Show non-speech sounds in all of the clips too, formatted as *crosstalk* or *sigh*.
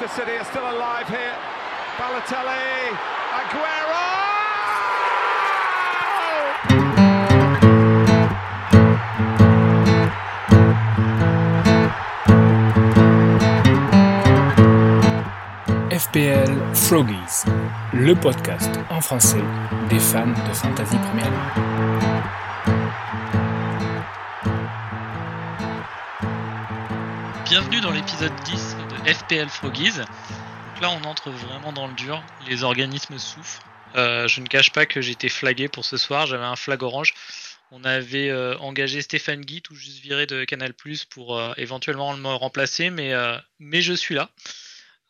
Manchester City are still alive here. Balotelli, Aguero! FPL Froggies, le podcast en français des fans de Fantasy Premier League. Bienvenue dans l'épisode 10 de FPL Froggies. Donc là, on entre vraiment dans le dur. Les organismes souffrent. Euh, je ne cache pas que j'étais flagué pour ce soir. J'avais un flag orange. On avait euh, engagé Stéphane Guy, tout juste viré de Canal pour euh, éventuellement me remplacer, mais, mais je suis là.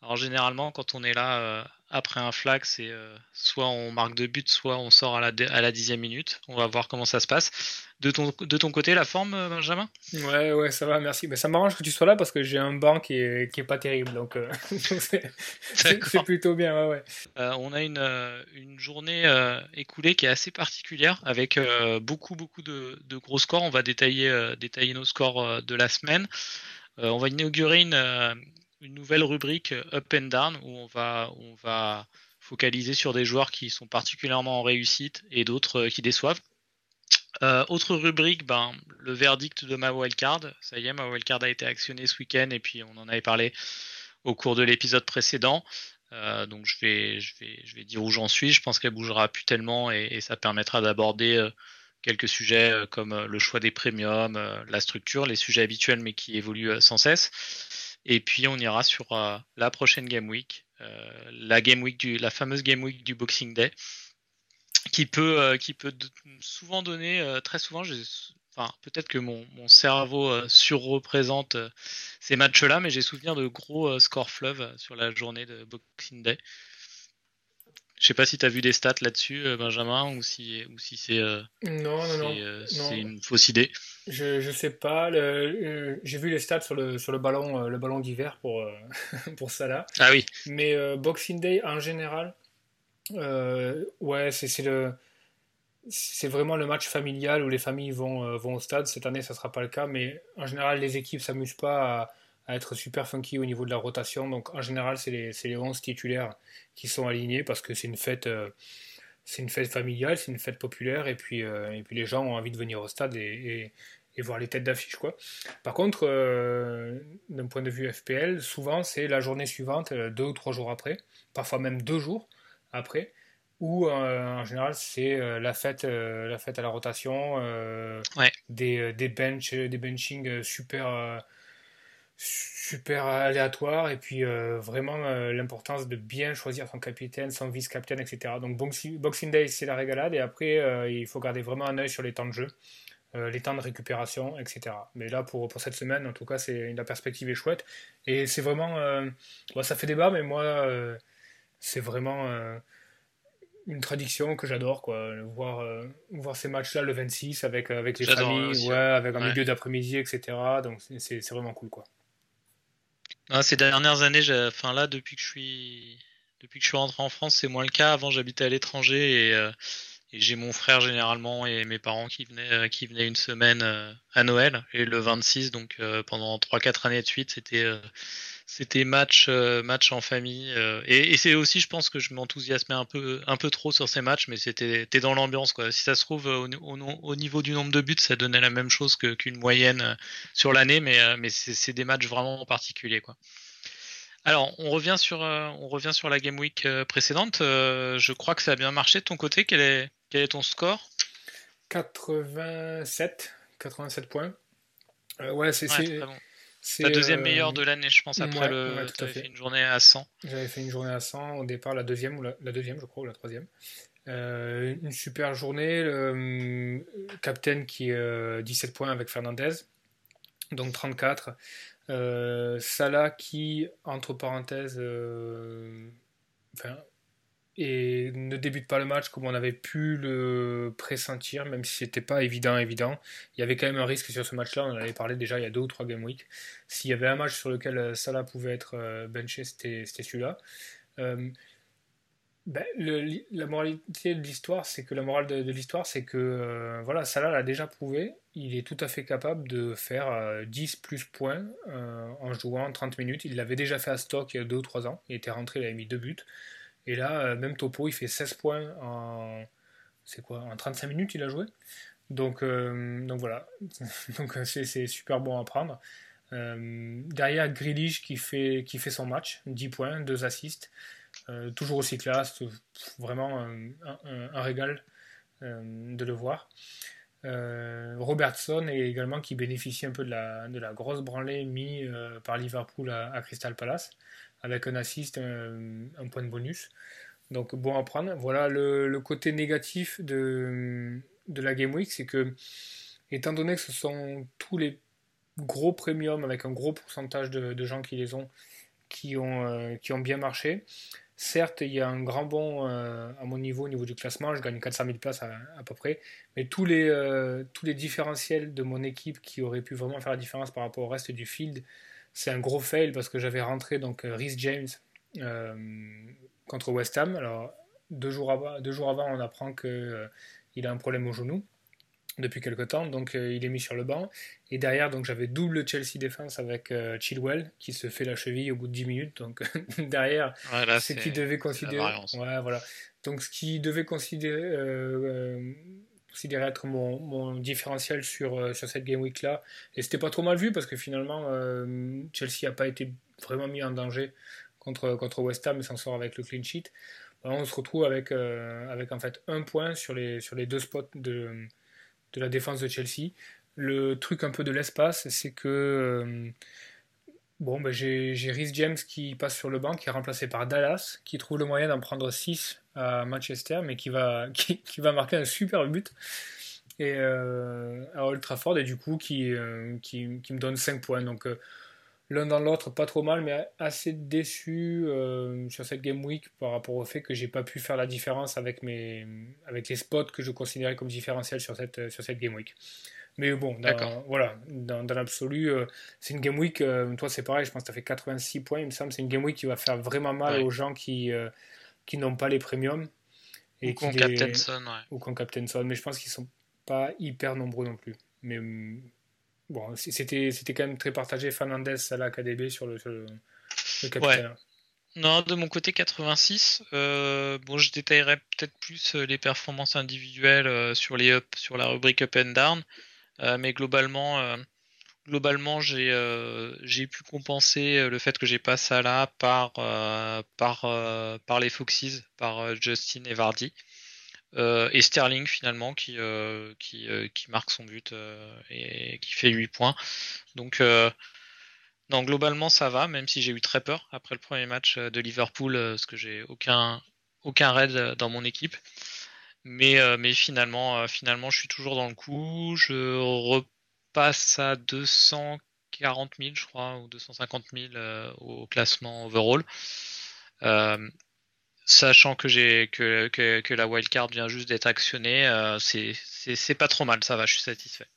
Alors généralement, quand on est là après un flag, c'est soit on marque deux buts, soit on sort à la, à la dixième minute. On va voir comment ça se passe. De ton, de ton côté, la forme, euh, Benjamin? Ouais, ouais, ça va, merci. Mais ça m'arrange que tu sois là parce que j'ai un banc qui est, qui est pas terrible, donc euh, *laughs* c'est- plutôt bien, ouais, ouais. Euh, on a une, une journée euh, écoulée qui est assez particulière avec beaucoup beaucoup de, de gros scores. On va détailler, détailler nos scores de la semaine. On va inaugurer une, une nouvelle rubrique Up and Down où on va, on va focaliser sur des joueurs qui sont particulièrement en réussite et d'autres qui déçoivent. Euh, autre rubrique, ben, le verdict de ma wildcard. Ça y est, ma wildcard a été actionnée ce week-end et puis on en avait parlé au cours de l'épisode précédent. Euh, donc je vais, je, vais, je vais dire où j'en suis. Je pense qu'elle bougera plus tellement et, ça permettra d'aborder euh, quelques sujets euh, comme euh, le choix des premiums, la structure, les sujets habituels mais qui évoluent sans cesse. Et puis on ira sur la prochaine Game Week, la Game Week du, la fameuse Game Week du Boxing Day, qui peut, euh, qui peut souvent donner, euh, très souvent, enfin peut-être que mon, mon cerveau euh, surreprésente ces matchs-là, mais j'ai souvenir de gros scores fleuves sur la journée de Boxing Day. Je sais pas si tu as vu des stats là-dessus, Benjamin, ou si, ou si c'est euh, Non, non, non. euh, une fausse idée. Je, je sais pas. euh, j'ai vu les stats sur le, sur le ballon, le ballon d'hiver pour, *laughs* pour Salah. Ah oui, Mais Boxing Day en général, euh, ouais, c'est le. C'est vraiment le match familial où les familles vont, euh, vont au stade. Cette année, ça sera pas le cas, mais en général, les équipes s'amusent pas à, être super funky au niveau de la rotation. Donc, en général, c'est les, les 11 titulaires qui sont alignés parce que c'est une fête, euh, une fête familiale, c'est une fête populaire, et puis, et puis les gens ont envie de venir au stade et, et, voir les têtes d'affiche. Par contre, d'un point de vue FPL, souvent, c'est la journée suivante, deux ou trois jours après, parfois même deux jours après, où euh, en général c'est euh, la fête, euh, la fête à la rotation, Ouais. des, des bench, des benchings super, super aléatoires, et puis euh, vraiment euh, l'importance de bien choisir son capitaine, son vice-capitaine, etc. Donc Boxing Boxing Day c'est la régalade, et après euh, il faut garder vraiment un œil sur les temps de jeu. les temps de récupération, etc. Mais là, pour, pour cette semaine, en tout cas, c'est la perspective est chouette. Et c'est vraiment... bon, ça fait débat, mais moi, c'est vraiment euh, une tradition que j'adore, quoi. Voir, euh, voir ces matchs-là le 26 avec, avec les familles, aussi, ouais, avec un Ouais. milieu d'après-midi, etc. Donc c'est- vraiment cool, quoi. Ah, ces dernières années, enfin là, depuis que je suis, depuis que je suis rentré en France, c'est moins le cas. Avant, j'habitais à l'étranger et, euh, et j'ai mon frère généralement et mes parents qui venaient, euh, qui venaient une semaine euh, à Noël et le 26, donc euh, pendant 3-4 années de suite, c'était, euh, c'était match, euh, match en famille. euh, et et c'est aussi, je pense que je m'enthousiasmais un peu, un peu trop sur ces matchs, mais c'était, t'es dans l'ambiance quoi. Si ça se trouve au, au, au niveau du nombre de buts, ça donnait la même chose que, qu'une moyenne euh, sur l'année, mais, mais c'est, c'est des matchs vraiment particuliers quoi. Alors, on revient sur, euh, on revient sur la Game Week euh, précédente. Euh, je crois que ça a bien marché de ton côté. Quel est, quel est ton score? 87, 87 points. Ouais, c'est... Ouais, c'est- très bon. C'est, La deuxième euh, meilleure de l'année, je pense, après ouais, le. ouais, t'avais fait. fait une journée à 100. J'avais fait une journée à 100 au départ, la deuxième, ou la, la deuxième, je crois, ou la troisième. Euh, une super journée. Le captain qui euh, 17 points avec Fernandez, donc 34. Euh, Salah qui, entre parenthèses, euh, enfin, et ne débute pas le match comme on avait pu le pressentir, même si c'était pas évident, évident. Il y avait quand même un risque sur ce match-là, on en avait parlé déjà il y a deux ou trois game week. S'il y avait un match sur lequel euh, Salah pouvait être euh, benché, c'était celui-là. Euh, ben, la moralité de l'histoire, c'est que la morale de, l'histoire, c'est que euh, voilà, Salah l'a déjà prouvé il est tout à fait capable de faire 10 plus points en jouant 30 minutes. Il l'avait déjà fait à Stock il y a 2 ou 3 ans. Il était rentré, il avait mis 2 buts. Et là, même Topo, il fait 16 points en. C'est quoi En 35 minutes, il a joué donc, donc voilà. *laughs* donc c'est super bon à prendre. derrière, Grealish qui fait, qui fait son match, 10 points, 2 assists. toujours aussi classe, vraiment un régal de le voir. Euh, Robertson également qui bénéficie un peu de la, grosse branlée mise euh, par Liverpool à, Crystal Palace avec un assist, un, point de bonus. Donc bon à prendre. Voilà le, côté négatif de, la Game Week, c'est que étant donné que ce sont tous les gros premiums avec un gros pourcentage de, gens qui les ont, qui ont, euh, qui ont bien marché, Certes, il y a un grand bond euh, à mon niveau au niveau du classement, je gagne 400 000 places à, peu près, mais tous les, euh, tous les différentiels de mon équipe qui auraient pu vraiment faire la différence par rapport au reste du field, c'est un gros fail parce que j'avais rentré donc euh, Rhys James contre West Ham. Alors, deux jours avant, deux jours avant on apprend qu'il a un problème au genou depuis quelque temps, donc euh, il est mis sur le banc. Et derrière, donc j'avais double Chelsea défense avec euh, Chilwell qui se fait la cheville au bout de 10 minutes. Donc *laughs* derrière, ce qui devait considérer, ouais, voilà. Donc ce qui devait considérer, euh, considérer être mon, mon différentiel sur, sur cette game week là. Et c'était pas trop mal vu parce que finalement Chelsea a pas été vraiment mis en danger contre, contre West Ham et s'en sort avec le clean sheet. on se retrouve avec, avec en fait un point sur les, sur les deux spots de de la défense de Chelsea. Le truc un peu de l'espace, c'est que euh, bon, ben j'ai Rhys James qui passe sur le banc, qui est remplacé par Dallas, qui trouve le moyen d'en prendre 6 à Manchester, mais qui va, *laughs* qui, va marquer un super but et, euh, à Old Trafford, et du coup qui, euh, qui, me donne 5 points. Donc l'un dans l'autre, pas trop mal, mais assez déçu euh, sur cette game week par rapport au fait que j'ai pas pu faire la différence avec, mes, avec les spots que je considérais comme différentiels sur cette, sur cette game week. Mais bon, dans, voilà, dans, l'absolu, euh, c'est une game week, euh, toi c'est pareil, je pense que tu as fait 86 points, il me semble, c'est une game week qui va faire vraiment mal aux gens qui, qui n'ont pas les premiums. Et ou qu'on Captain Son, Ou qu'on Captain Son, mais je pense qu'ils sont pas hyper nombreux non plus. Mais bon, c'était, c'était quand même très partagé. Fernandez, Salah, KDB sur le, le, capitaine. Non, de mon côté 86. Euh, bon, je détaillerai peut-être plus euh, les performances individuelles euh, sur les up, sur la rubrique up and down, mais globalement, globalement, j'ai j'ai pu compenser le fait que j'ai pas Salah par par par les Foxes, par Justin et Vardy. Euh, et Sterling finalement qui, euh, euh, marque son but et qui fait 8 points. Donc globalement ça va, même si j'ai eu très peur après le premier match de Liverpool, parce que j'ai aucun, aucun raid dans mon équipe. Mais, mais finalement, finalement, je suis toujours dans le coup. Je repasse à 240 000, je crois, ou 250 000 au classement overall sachant que j'ai que, que, que, la wildcard vient juste d'être actionnée, euh, c'est pas trop mal, ça va, je suis satisfait.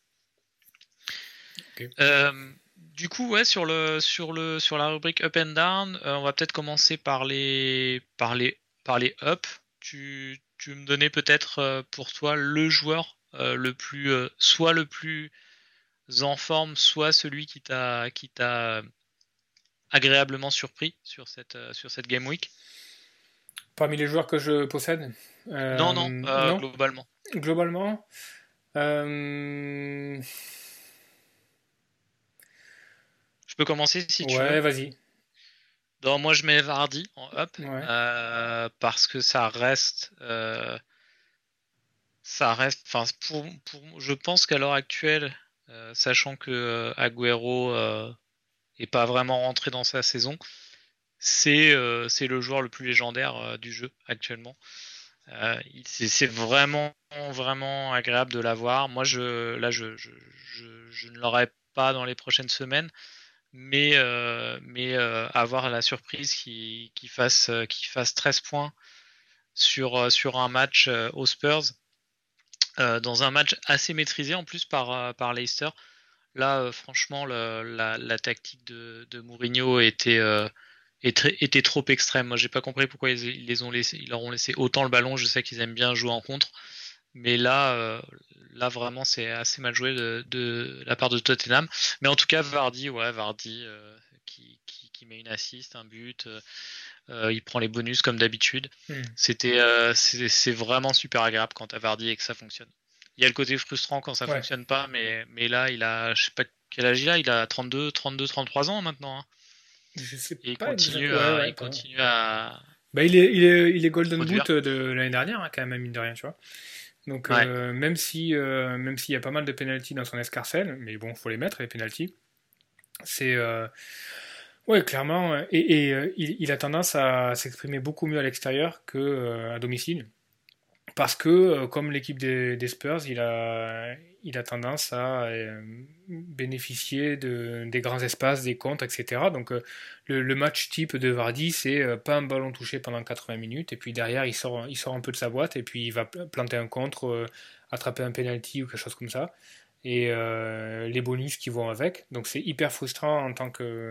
Euh, du coup, ouais, sur le sur le sur la rubrique up and down, euh, on va peut-être commencer par les par les par les up. Tu, tu me donnais peut-être pour toi le joueur le plus soit le plus en forme, soit celui qui t'a qui t'a agréablement surpris sur cette sur cette game week? Parmi les joueurs que je possède euh, Non, non, euh, globalement. Globalement euh, Je peux commencer si tu veux. Ouais, vas-y. moi, je mets Vardy en up parce que ça reste. ça reste. Enfin, pour, je pense qu'à l'heure actuelle, sachant que Agüero est pas vraiment rentré dans sa saison, euh, c'est le joueur le plus légendaire euh, du jeu actuellement. Euh, c'est vraiment vraiment agréable de l'avoir. Moi, je, là, je, ne l'aurai pas dans les prochaines semaines, mais, avoir la surprise qui, qui, fasse, qui fasse 13 points sur un match aux Spurs, dans un match assez maîtrisé en plus par, par Leicester. Là, franchement, la, tactique de, Mourinho était était trop extrême. Moi, j'ai pas compris pourquoi ils, les ont laissé, ils leur ont laissé autant le ballon. Je sais qu'ils aiment bien jouer en contre, Mais là, là vraiment, c'est assez mal joué de, la part de Tottenham. Mais en tout cas, Vardy, ouais, Vardy qui, qui, met une assist, un but. Il prend les bonus comme d'habitude. Hmm. C'était, c'est vraiment super agréable quand t'as Vardy et que ça fonctionne. Il y a le côté frustrant quand ça fonctionne pas, mais, mais là, il a, je sais pas quel âge il a, il a 32, 32, 33 ans maintenant. Hein. Je sais et il continue, à, il continue à. Bah, il est, il est, il est Golden Boot de l'année dernière, hein, quand même, mine de rien, tu vois. Donc, euh, même si, euh, même s'il y a pas mal de penalties dans son escarcelle, mais bon, faut les mettre, les penalties. C'est, euh, ouais, clairement, et, et il, a tendance à s'exprimer beaucoup mieux à l'extérieur que à domicile parce que, euh, comme l'équipe des, Spurs, il a, tendance à euh, bénéficier de, des grands espaces, des comptes, etc. Donc euh, le, match type de Vardy, c'est pas un ballon touché pendant 80 minutes, et puis derrière, il sort, il sort un peu de sa boîte, et puis il va planter un contre, attraper un penalty ou quelque chose comme ça, et les bonus qui vont avec. Donc c'est hyper frustrant en tant que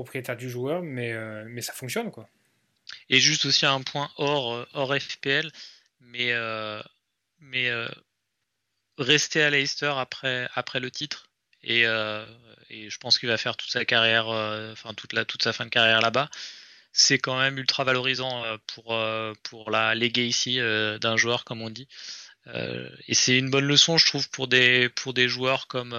propriétaire du joueur, mais, mais ça fonctionne. quoi. Et juste aussi un point hors, hors FPL, mais, euh, mais euh, rester à Leicester après, après le titre. Et, euh, et je pense qu'il va faire toute sa carrière, enfin toute, la, toute sa fin de carrière là-bas. C'est quand même ultra valorisant pour, pour la legacy d'un joueur, comme on dit. et c'est une bonne leçon, je trouve, pour des, pour des joueurs comme,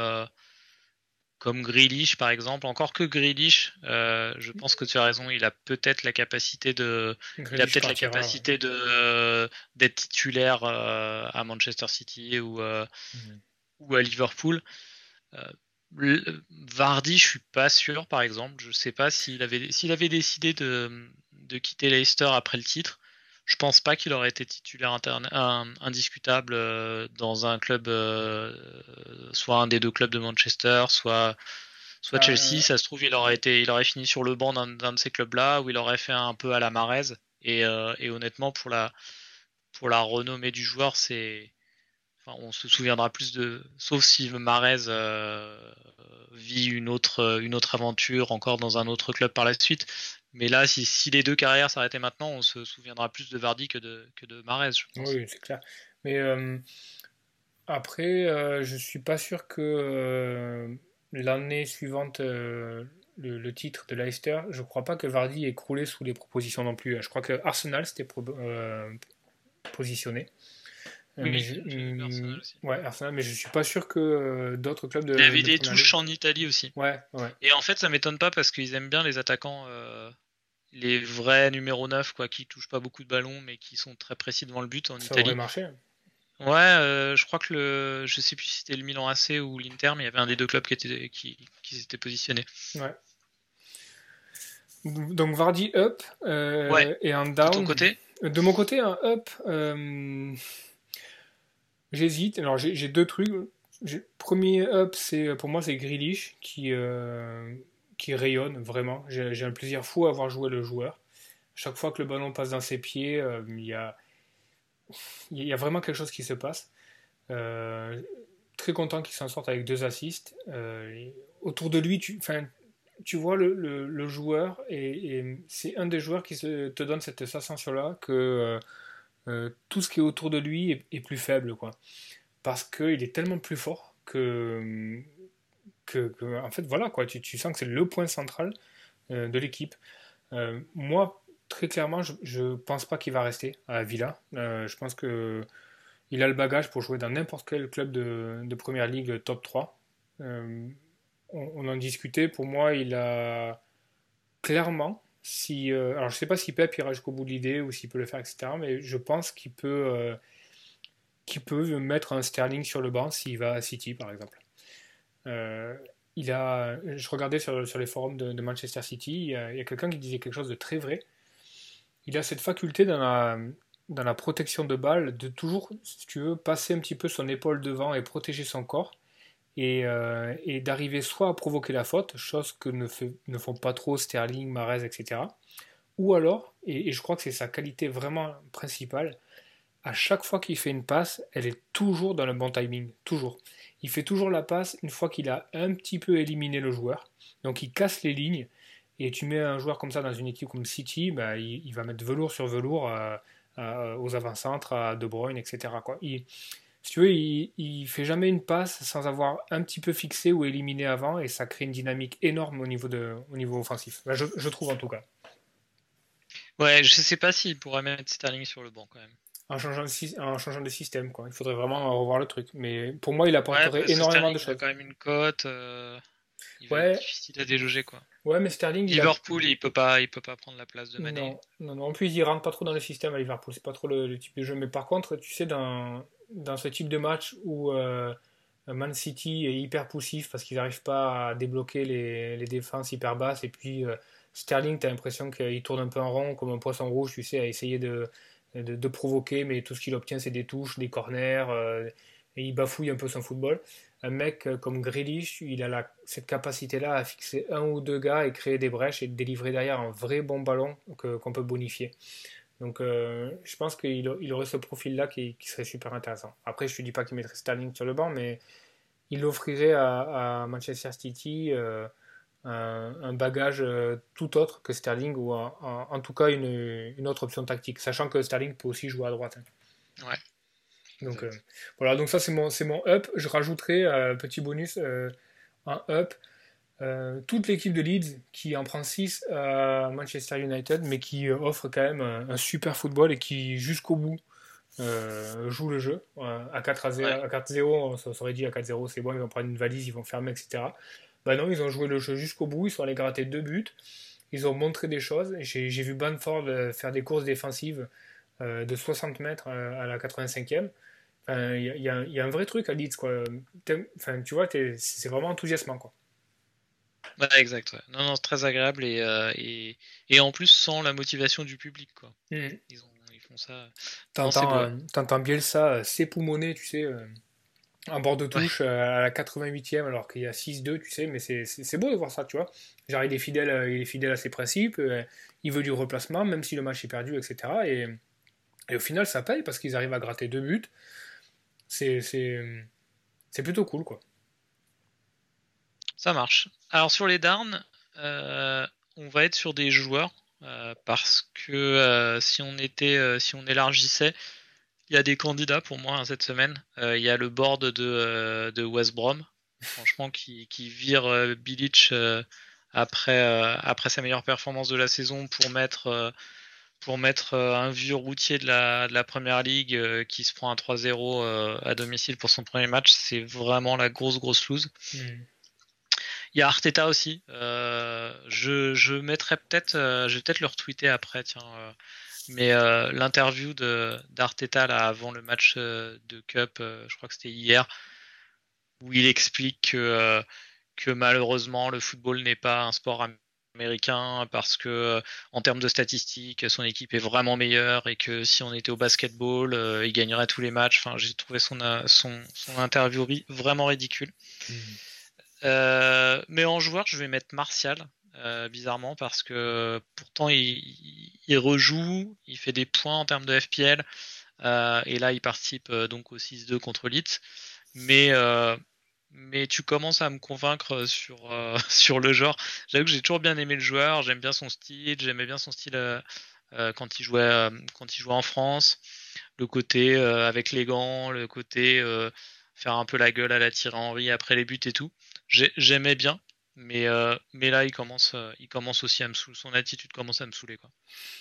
comme Grealish par exemple. Encore que Grealish, euh, je pense que tu as raison, il a peut-être la capacité de, il a peut-être la capacité de euh, d'être titulaire euh, à Manchester City ou mhm. ou à Liverpool. Vardy, je suis pas sûr, par exemple. Je sais pas s'il avait s'il avait décidé de, de quitter Leicester après le titre je pense pas qu'il aurait été titulaire indiscutable euh, dans un club, euh, soit un des deux clubs de Manchester, soit soit euh, Chelsea. Ça se trouve, il aurait été, il aurait fini sur le banc d'un de ces clubs-là, où il aurait fait un peu à la Marez. Et, et honnêtement, pour la pour la renommée du joueur, c'est Enfin, on se souviendra plus de, sauf si Marez vit une autre, une autre aventure encore dans un autre club par la suite. Mais là, si, les deux carrières s'arrêtaient maintenant, on se souviendra plus de Vardy que de, que de Marez, je pense. Oui, c'est clair. Mais euh, après, euh, je suis pas sûr que euh, l'année suivante, le, titre de Leicester, je crois pas que Vardy ait croulé sous les propositions non plus. Je crois que Arsenal s'était positionné. Oui, mais je, Arsenal aussi. Ouais, Arsenal, mais je suis pas sûr que d'autres clubs de. Il y avait des touches en Italie aussi. Ouais, ouais. Et en fait, ça m'étonne pas parce qu'ils aiment bien les attaquants les vrais numéro 9 quoi, qui touchent pas beaucoup de ballons mais qui sont très précis devant le but en ça Italie. Aurait marché. Ouais, euh, je crois que le, je sais plus si c'était le Milan AC ou l'Inter, mais il y avait un des deux clubs qui était qui, qui s'était positionné. Ouais. Donc Vardy up euh, et un down. De ton côté? De mon côté un up. Euh, j'hésite. Alors j'ai deux trucs. Premier up, c'est pour moi c'est Grealish qui qui rayonne vraiment. J'ai un plaisir fou à avoir joué le joueur. Chaque fois que le ballon passe dans ses pieds, euh, il, y a, y a vraiment quelque chose qui se passe. Euh, très content qu'il s'en sorte avec deux assists. Euh, autour de lui, tu, tu vois le, le, joueur et, c'est un des joueurs qui te donne cette sensation-là que tout ce qui est autour de lui est, plus faible. quoi Parce qu'il est tellement plus fort que en fait, voilà, quoi, tu, tu sens que c'est le point central euh, de l'équipe. Euh, moi, très clairement, je ne pense pas qu'il va rester à Villa. Euh, je pense que il a le bagage pour jouer dans n'importe quel club de, de, première ligue top 3. On, on, en discutait, pour moi, il a clairement, si, alors je ne sais pas si Pep ira jusqu'au bout de l'idée ou s'il peut le faire, etc. Mais je pense qu'il peut, qu'il peut mettre un Sterling sur le banc s'il va à City, par exemple. Euh, il a, je regardais sur, sur les forums de, Manchester City, il y a, quelqu'un qui disait quelque chose de très vrai. Il a cette faculté dans la, dans la protection de balle de toujours, si tu veux, passer un petit peu son épaule devant et protéger son corps. Et, euh, et d'arriver soit à provoquer la faute, chose que ne, font pas trop Sterling, Mares, etc. Ou alors, et, je crois que c'est sa qualité vraiment principale, à chaque fois qu'il fait une passe, elle est toujours dans le bon timing, toujours il fait toujours la passe une fois qu'il a un petit peu éliminé le joueur. Donc il casse les lignes. Et tu mets un joueur comme ça dans une équipe comme City, bah, il, va mettre velours sur velours à, aux avant-centres, à De Bruyne, etc. si tu veux, il, il fait jamais une passe sans avoir un petit peu fixé ou éliminé avant, et ça crée une dynamique énorme au niveau, de, au niveau offensif. je, je, trouve en tout cas. Ouais, je sais pas s'il pourrait mettre Sterling sur le banc quand même. En changeant, de, en changeant de système, quoi. Il faudrait vraiment revoir le truc. Mais pour moi, il apporterait énormément de choses. Il a quand même une cote. Euh, il ouais. être difficile à déloger, quoi. Ouais, mais Sterling. Liverpool, il, peut pas, il peut pas prendre la place de Mané. Non, non, non. En plus, il rentre pas trop dans le système à Liverpool. C'est pas trop le, type de jeu. Mais par contre, tu sais, dans, dans ce type de match où euh, Man City est hyper poussif parce qu'ils n'arrivent pas à débloquer les, défenses hyper basses et puis euh, Sterling, tu as l'impression qu'il tourne un peu en rond comme un poisson rouge, tu sais, à essayer de, provoquer, mais tout ce qu'il obtient, c'est des touches, des corners, euh, et il bafouille un peu son football. Un mec comme Grealish, il a cette capacité-là à fixer un ou deux gars et créer des brèches et délivrer derrière un vrai bon ballon qu'on peut bonifier. Donc euh, je pense qu'il il aurait ce profil-là qui, serait super intéressant. Après, je ne te dis pas qu'il mettrait Sterling sur le banc, mais il offrirait à, Manchester City euh, un, bagage euh, tout autre que Sterling, ou en, tout cas une, autre option tactique, sachant que Sterling peut aussi jouer à droite. Hein. Ouais. Donc voilà, donc ça c'est mon, mon up. Je rajouterai un petit bonus, un up euh, toute l'équipe de Leeds qui en prend 6 à Manchester United, mais qui euh, offre quand même un, super football et qui jusqu'au bout euh, joue le jeu. à 4 à 0, à 4-0, on s'aurait dit à 4-0, c'est bon, ils vont prendre une valise, ils vont fermer, etc. Bah non, ils ont joué le jeu jusqu'au bout, ils sont allés gratter deux buts, ils ont montré des choses. J'ai vu Banford faire des courses défensives de 60 mètres à la 85e. Il y, y, a un vrai truc à Leeds, quoi. Enfin, tu vois, c'est vraiment enthousiasmant, quoi. Exact. Non, non, c'est très agréable et, euh, et, et, en plus sans la motivation du public. Quoi. Mmh. Ils, ont, ils, font ça. T'entends, euh, t'entends Bielsa s'époumoner, tu sais, euh, en bord de touche à la 88e alors qu'il y a 6-2, tu sais, mais c'est, c'est, beau de voir ça, tu vois. Genre, il est fidèle, il est fidèle à ses principes, il veut du replacement, même si le match est perdu, etc. Et, et au final, ça paye parce qu'ils arrivent à gratter deux buts. C'est, c'est, c'est plutôt cool, quoi. Ça marche. Alors sur les Darn, euh, on va être sur des joueurs euh, parce que euh, si on était, si on élargissait, il y a des candidats pour moi hein, cette semaine. Il y a le board de, de West Brom, franchement, qui, vire Bilic après, après sa meilleure performance de la saison pour mettre pour mettre un vieux routier de la, de la première ligue qui se prend un 3-0 à domicile pour son premier match, c'est vraiment la grosse grosse lose. Hmm. Il y a Arteta aussi. Euh, je, je mettrai peut-être, euh, je vais peut-être le retweeter après, tiens. Euh, mais l'interview de d'Arteta là avant le match de Cup, je crois que c'était hier, où il explique que, que malheureusement le football n'est pas un sport américain parce que en termes de statistiques son équipe est vraiment meilleure et que si on était au basketball il gagnerait tous les matchs enfin j'ai trouvé son, son, son interview vraiment ridicule mmh. Euh, mais en joueur, je vais mettre Martial, euh, bizarrement, parce que pourtant il, il, rejoue, il fait des points en termes de FPL, euh, et là il participe donc au 6-2 contre Leeds. Mais, mais tu commences à me convaincre sur, *laughs* sur le genre. J'avoue que j'ai toujours bien aimé le joueur, j'aime bien son style, j'aimais bien son style quand, il jouait, quand il jouait en France. Le côté avec les gants, le côté faire un peu la gueule à la Thierry Henry après les buts et tout j'aimais bien, mais, euh, là il commence, euh, il commence aussi à me saouler, son attitude commence à me saouler. Quoi.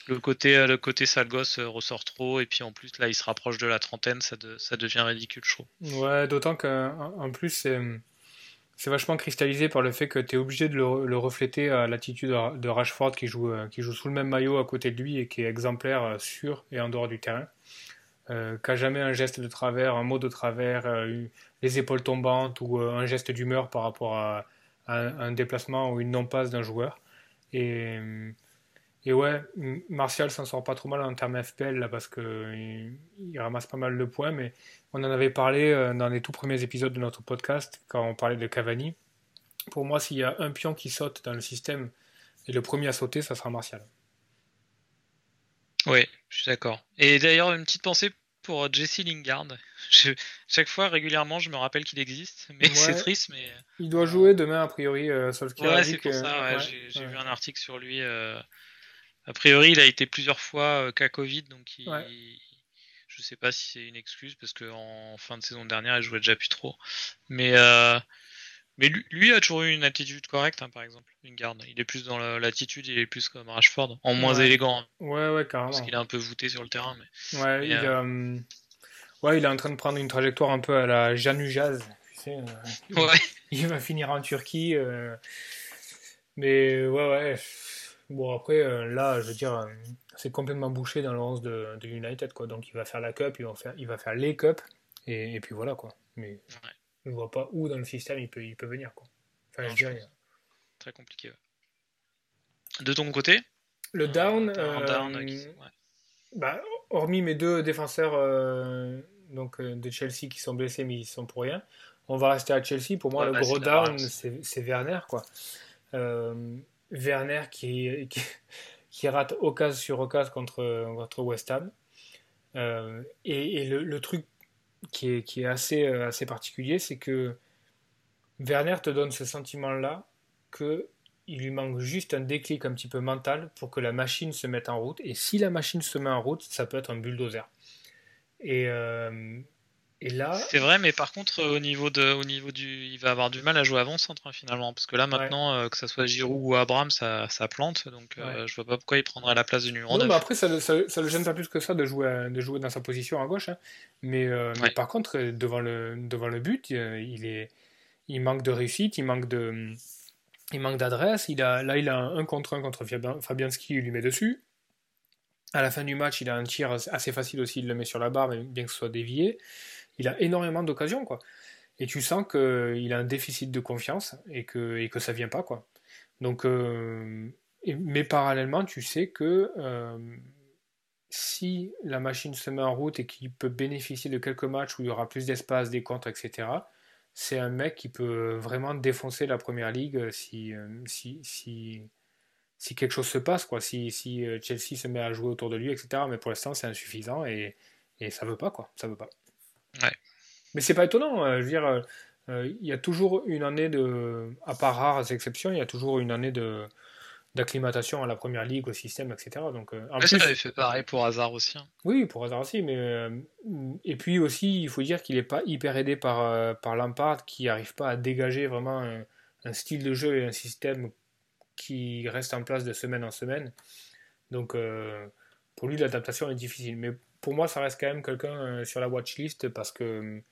Le, côté, euh, le côté sale gosse ressort trop, et puis en plus là il se rapproche de la trentaine, ça, devient ridicule, je trouve. Ouais, d'autant qu'en plus c'est. Vachement cristallisé par le fait que tu es obligé de le, refléter à l'attitude de Rashford qui joue, qui joue sous le même maillot à côté de lui et qui est exemplaire sur et en dehors du terrain. Euh, jamais un geste de travers, un mot de travers, les épaules tombantes ou euh, un geste d'humeur par rapport à, un déplacement ou une non-passe d'un joueur. Et, et ouais, Martial s'en sort pas trop mal en termes FPL là parce qu'il il ramasse pas mal de points, mais on en avait parlé euh, dans les tout premiers épisodes de notre podcast quand on parlait de Cavani. Pour moi, s'il y a un pion qui saute dans le système et le premier à sauter, ça sera Martial. Oui, je suis d'accord. Et d'ailleurs, une petite pensée pour Jesse Lingard. *laughs* chaque fois, régulièrement, je me rappelle qu'il existe, mais c'est triste. Mais il doit jouer demain a priori. Euh, ouais, c'est pour ça. j'ai vu un article sur lui. Euh, A priori, il a été plusieurs fois cas Covid, donc il, je sais pas si c'est une excuse parce qu'en fin de saison dernière, il jouait déjà plus trop. Mais mais lui, a toujours eu une attitude correcte, hein, par exemple, une garde. Il est plus dans l'attitude, il est plus comme Rashford, en moins élégant. Hein. Ouais, ouais, carrément. Parce qu'il est un peu voûté sur le terrain. Mais... Ouais, il, euh, euh, ouais, il est en train de prendre une trajectoire un peu à la Janu Jazz. Tu sais, euh, *laughs* ouais. il va finir en Turquie. Mais ouais, ouais. Bon, après, là, je veux dire, c'est complètement bouché dans le 11 de, United, quoi. Donc, il va faire la Cup, il va faire, il va faire les Cups, et, et puis voilà, quoi. Mais je vois pas où dans le système il peut, il peut venir. Quoi. Enfin, je dirais. Très compliqué. De ton côté? Le down. Euh, bah, hormis mes deux défenseurs euh, donc, euh, de Chelsea qui sont blessés mais ils sont pour rien, on va rester à Chelsea. Pour moi, le bah, gros down, c'est Werner. Quoi. Werner qui, qui, rate occasion sur occasion contre, contre West Ham. et, le, le, truc qui est, assez, euh, assez particulier, c'est que Werner te donne ce sentiment-là que il lui manque juste un déclic un petit peu mental pour que la machine se mette en route. Et si la machine se met en route, ça peut être un bulldozer. Et, euh, et là. C'est vrai, mais par contre, au niveau de, au niveau du, il va avoir du mal à jouer avant-centre hein, finalement, parce que là maintenant, euh, que ça soit Giroud ou Abraham, ça, ça plante, donc euh, je vois pas pourquoi il prendrait la place du numéro non, Mais après, ça, ça, le gêne pas plus que ça de jouer, de jouer dans sa position à gauche, hein. mais, euh, mais, par contre, devant le, devant le but, il est, il manque de réussite, il manque de, il manque d'adresse. Il a, là, il a un, contre un contre Fabianski, il lui met dessus. À la fin du match, il a un tir assez facile aussi, il le met sur la barre, mais bien que ce soit dévié il a énormément d'occasions, quoi. Et tu sens qu'il a un déficit de confiance et que, et que ça vient pas, quoi. Donc, euh, mais parallèlement, tu sais que euh, si la machine se met en route et qu'il peut bénéficier de quelques matchs où il y aura plus d'espace, des contres, etc., c'est un mec qui peut vraiment défoncer la première ligue si, euh, si, si, si quelque chose se passe, quoi. Si, si Chelsea se met à jouer autour de lui, etc. Mais pour l'instant, c'est insuffisant et, et ça veut pas, quoi. Ça veut pas. Ouais. Mais c'est pas étonnant. Euh, je veux dire, euh, euh, il y a toujours une année de, à part rares exceptions, il y a toujours une année de d'acclimatation à la première ligue, au système, etc. Donc, en ça avait fait pareil pour Hazard aussi. Hein. Oui, pour Hazard aussi, mais et puis aussi, il faut dire qu'il n'est pas hyper aidé par par Lampard, qui n'arrive pas à dégager vraiment un, style de jeu et un système qui reste en place de semaine en semaine. Donc, pour lui, l'adaptation est difficile. Mais pour moi, ça reste quand même quelqu'un euh, sur la watchlist parce que,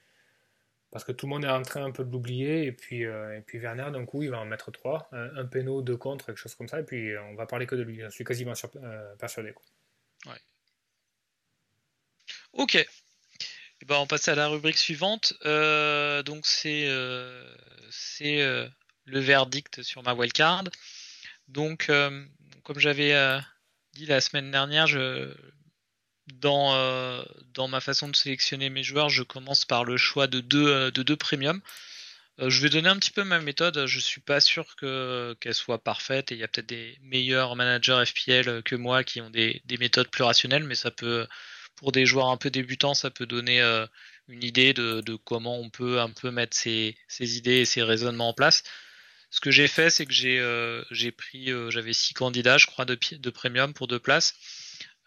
parce que tout le monde est en train un peu de l'oublier. Et puis, euh, et puis Werner, d'un coup, il va en mettre trois un, un péno, deux contre, quelque chose comme ça. Et puis on va parler que de lui. Je suis quasiment euh, persuadé. Quoi. Ouais. Ok. Et eh ben, on passe à la rubrique suivante. donc c'est c'est le verdict sur ma wildcard. Donc, comme j'avais dit la semaine dernière, je, dans, euh, dans ma façon de sélectionner mes joueurs, je commence par le choix de deux, euh, de deux premiums. Euh, je vais donner un petit peu ma méthode. Je suis pas sûr que qu'elle soit parfaite il y a peut-être des meilleurs managers FPL que moi qui ont des, des, méthodes plus rationnelles, mais ça peut, pour des joueurs un peu débutants, ça peut donner une idée de, de, comment on peut un peu mettre ses, ses, idées et ses raisonnements en place. Ce que j'ai fait, c'est que j'ai j'ai pris, j'avais six candidats, je crois, de, de premium pour deux places.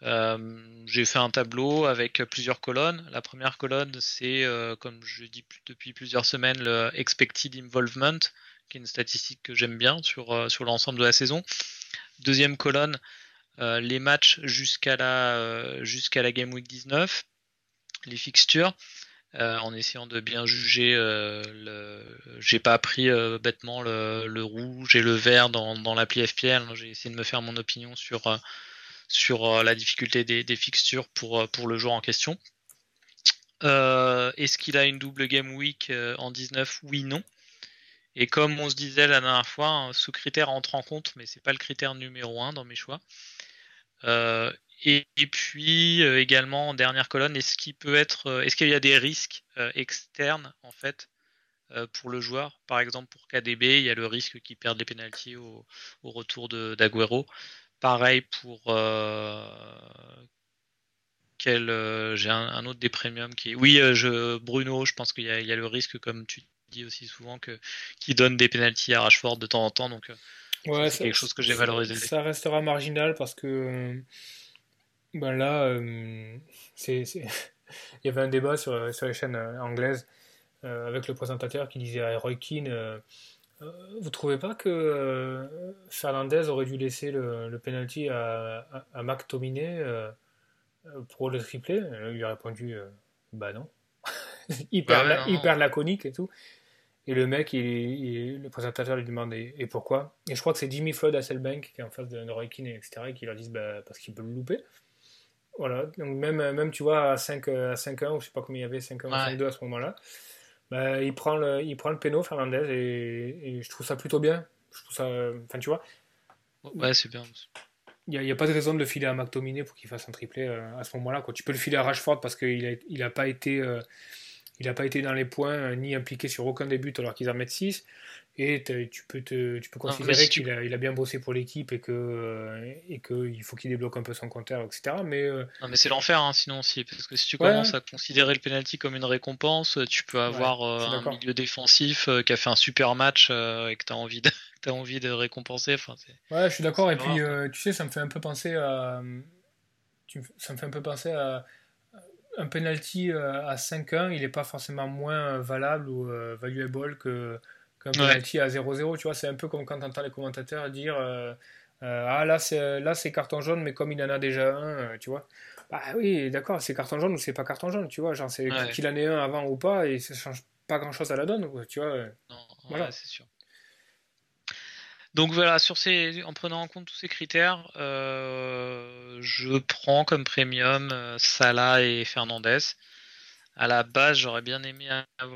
Euh, j'ai fait un tableau avec plusieurs colonnes. La première colonne, c'est, euh, comme je dis depuis plusieurs semaines, le expected involvement, qui est une statistique que j'aime bien sur, euh, sur l'ensemble de la saison. Deuxième colonne, les matchs jusqu'à la, la Game Week 19, les fixtures. en essayant de bien juger, le... j'ai pas pris bêtement le, le, rouge et le vert dans, dans l'appli FPL. J'ai essayé de me faire mon opinion sur sur euh, la difficulté des, fixtures pour, euh, pour le joueur en question. Euh, est-ce qu'il a une double game week en 19 Oui, non. Et comme on se disait la dernière fois, hein, ce critère entre en compte, mais c'est pas le critère numéro un dans mes choix. et, puis également en dernière colonne, est-ce qu'il peut être, est-ce qu'il y a des risques externes en fait pour le joueur? Par exemple pour KDB, il y a le risque qu'il perde les pénalties au retour d'Aguero. Pareil pour euh, quel euh, j'ai un, autre des premiums qui oui euh, je Bruno je pense qu'il y, a le risque comme tu dis aussi souvent que qui donne des pénalties à Rashford de temps en temps donc Ouais, c'est quelque chose que j'ai valorisé. Ça restera marginal parce que ben là, c'est, *laughs* il y avait un débat sur, sur les chaînes anglaises avec le présentateur qui disait à Roy Keane euh, vous trouvez pas que euh, Fernandez aurait dû laisser le, le penalty à, à, Mac euh, pour le triplé Il lui a répondu bah non. *laughs* hyper, bah hyper laconique et tout. Et le mec, il, le présentateur lui demande et, pourquoi? Et je crois que c'est Jimmy Floyd à Selbank qui est en face de Roy Keane, etc. et qui leur dit bah, parce qu'il peut le louper. Voilà, donc même, même tu vois, à 5 à 5-1, ou je sais pas combien il y avait, 5-1 ou 5-2 à ce moment-là, bah, il prend le, il prend le péno Fernandez et, et, je trouve ça plutôt bien. Je trouve ça, enfin tu vois. Ouais, c'est bien. Il n'y a, a, pas de raison de le filer à McTominay pour qu'il fasse un triplé euh, à ce moment-là. Tu peux le filer à Rashford parce qu'il n'a il a pas été euh, il n'a pas été dans les points euh, ni impliqué sur aucun des buts alors qu'ils en mettent 6. Et tu peux, te, tu peux considérer qu'il a, il a, bien bossé pour l'équipe et que euh, et qu'il faut qu'il débloque un peu son compteur, etc. Mais, euh, non, mais c'est l'enfer hein, sinon aussi, parce que si tu commences à considérer le penalty comme une récompense, tu peux avoir un milieu défensif qui a fait un super match et que tu as envie de, *laughs* as envie de récompenser. Enfin, ouais, je suis d'accord. Et puis, tu sais, ça me fait un peu penser à. Ça me fait un peu penser à un penalty euh, à 5-1, il n'est pas forcément moins valable ou euh, valuable que qu'un penalty à 0-0. Tu vois, c'est un peu comme quand tu entends les commentateurs dire euh, Ah, là, c'est, là, c'est carton jaune, mais comme il en a déjà un, tu vois. Bah oui, d'accord, c'est carton jaune ou c'est pas carton jaune, tu vois. Genre, c'est qu'il en ait un avant ou pas, et ça change pas grand chose à la donne, tu vois. Non, voilà, c'est sûr. Donc voilà, sur ces, en prenant en compte tous ces critères, euh, je prends comme premium euh, Salah et Fernandez. À la base, j'aurais bien aimé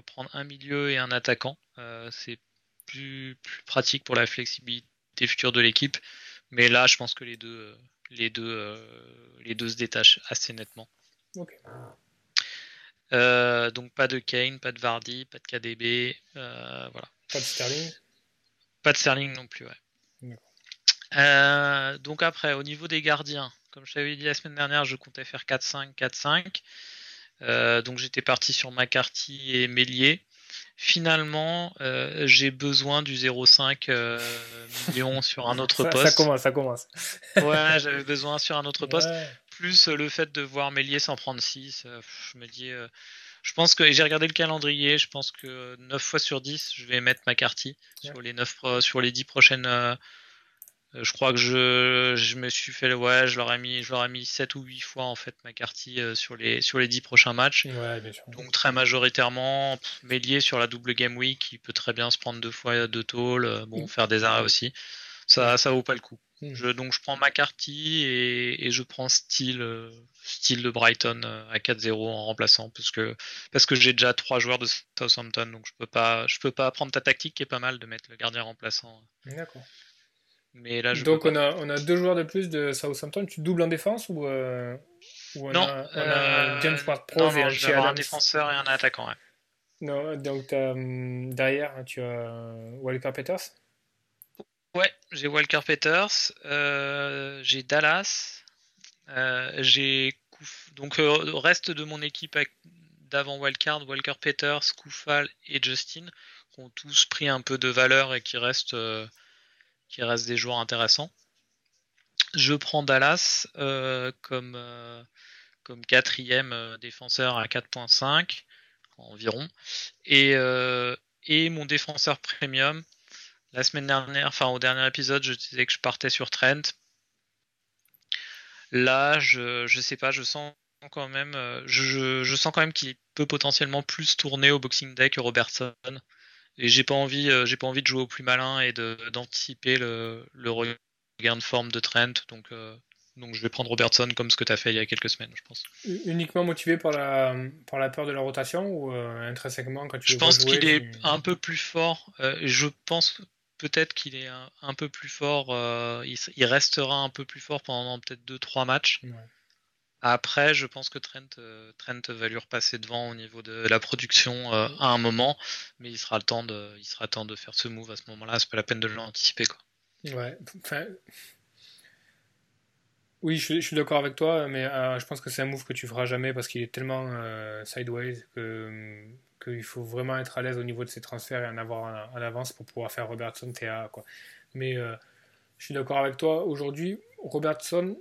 prendre un milieu et un attaquant. Euh, c'est plus, pratique pour la flexibilité future de l'équipe. Mais là, je pense que les deux, les deux, les deux se détachent assez nettement. donc pas de Kane, pas de Vardy, pas de KDB, voilà. Pas de Sterling. Pas de Sterling non plus, ouais. Euh, donc après, au niveau des gardiens, comme je t'avais dit la semaine dernière, je comptais faire 4-5, 4-5. Euh, donc j'étais parti sur McCarthy et Mélier. Finalement, euh, j'ai besoin du 0,5 million *laughs* sur un autre poste. Ça commence, ça commence. ouais, j'avais besoin sur un autre poste. Plus le fait de voir Mélier s'en prendre 6, je me dis je pense que j'ai regardé le calendrier, je pense que 9 fois sur 10, je vais mettre McCarthy sur les 9 sur les 10 prochaines euh, je crois que je, je me suis fait ouais, je leur ai mis je leur ai mis 7 ou 8 fois en fait McCarthy euh, sur les sur les 10 prochains matchs. Donc très majoritairement Mélier sur la double game week, il peut très bien se prendre deux fois deux tôles, euh, bon mm. faire des arrêts aussi. Ça ça vaut pas le coup. Je, donc je prends McCarthy et, et je prends style, euh, style de Brighton euh, à 4-0 en remplaçant parce que, parce que j'ai déjà trois joueurs de Southampton donc je peux pas je peux pas prendre ta tactique qui est pas mal de mettre le gardien remplaçant. D'accord. Mais là, je donc on a, on a deux joueurs de plus de Southampton. Tu doubles en défense ou, euh, ou on non, a, James Ward-Prowse et un, je un défenseur et un attaquant. Ouais. Non, donc hum, derrière tu as Walker Peters. Ouais, j'ai Walker Peters, euh, j'ai Dallas, euh, j'ai donc euh, le reste de mon équipe d'avant Wildcard, Walker Peters, Koufal et Justin, qui ont tous pris un peu de valeur et qui restent, qui restent des joueurs intéressants. Je prends Dallas comme, comme quatrième défenseur à 4.5 environ. Et, mon défenseur premium, la semaine dernière, enfin au dernier épisode, je disais que je partais sur Trent. Là, je, je sais pas, je sens quand même, euh, je, sens quand même qu'il peut potentiellement plus tourner au Boxing Day que Robertson. Et j'ai pas envie, euh, j'ai pas envie de jouer au plus malin et d'anticiper le, le regain de forme de Trent. Donc, euh, donc je vais prendre Robertson comme ce que tu as fait il y a quelques semaines, je pense. Uniquement motivé par la, par la peur de la rotation ou intrinsèquement quand tu Je pense qu'il est un peu plus fort. je pense peut-être qu'il est un, peu plus fort, euh, il, restera un peu plus fort pendant peut-être 2-3 matchs. Après, je pense que Trent, euh, Trent va lui repasser devant au niveau de la production euh, à un moment, mais il sera temps de, faire ce move à ce moment-là. C'est pas la peine de l'anticiper, oui, je, suis d'accord avec toi, mais je pense que c'est un move que tu feras jamais parce qu'il est tellement sideways que qu'il faut vraiment être à l'aise au niveau de ses transferts et en avoir en, avance pour pouvoir faire Robertson TA. Mais euh, je suis d'accord avec toi. Aujourd'hui, Robertson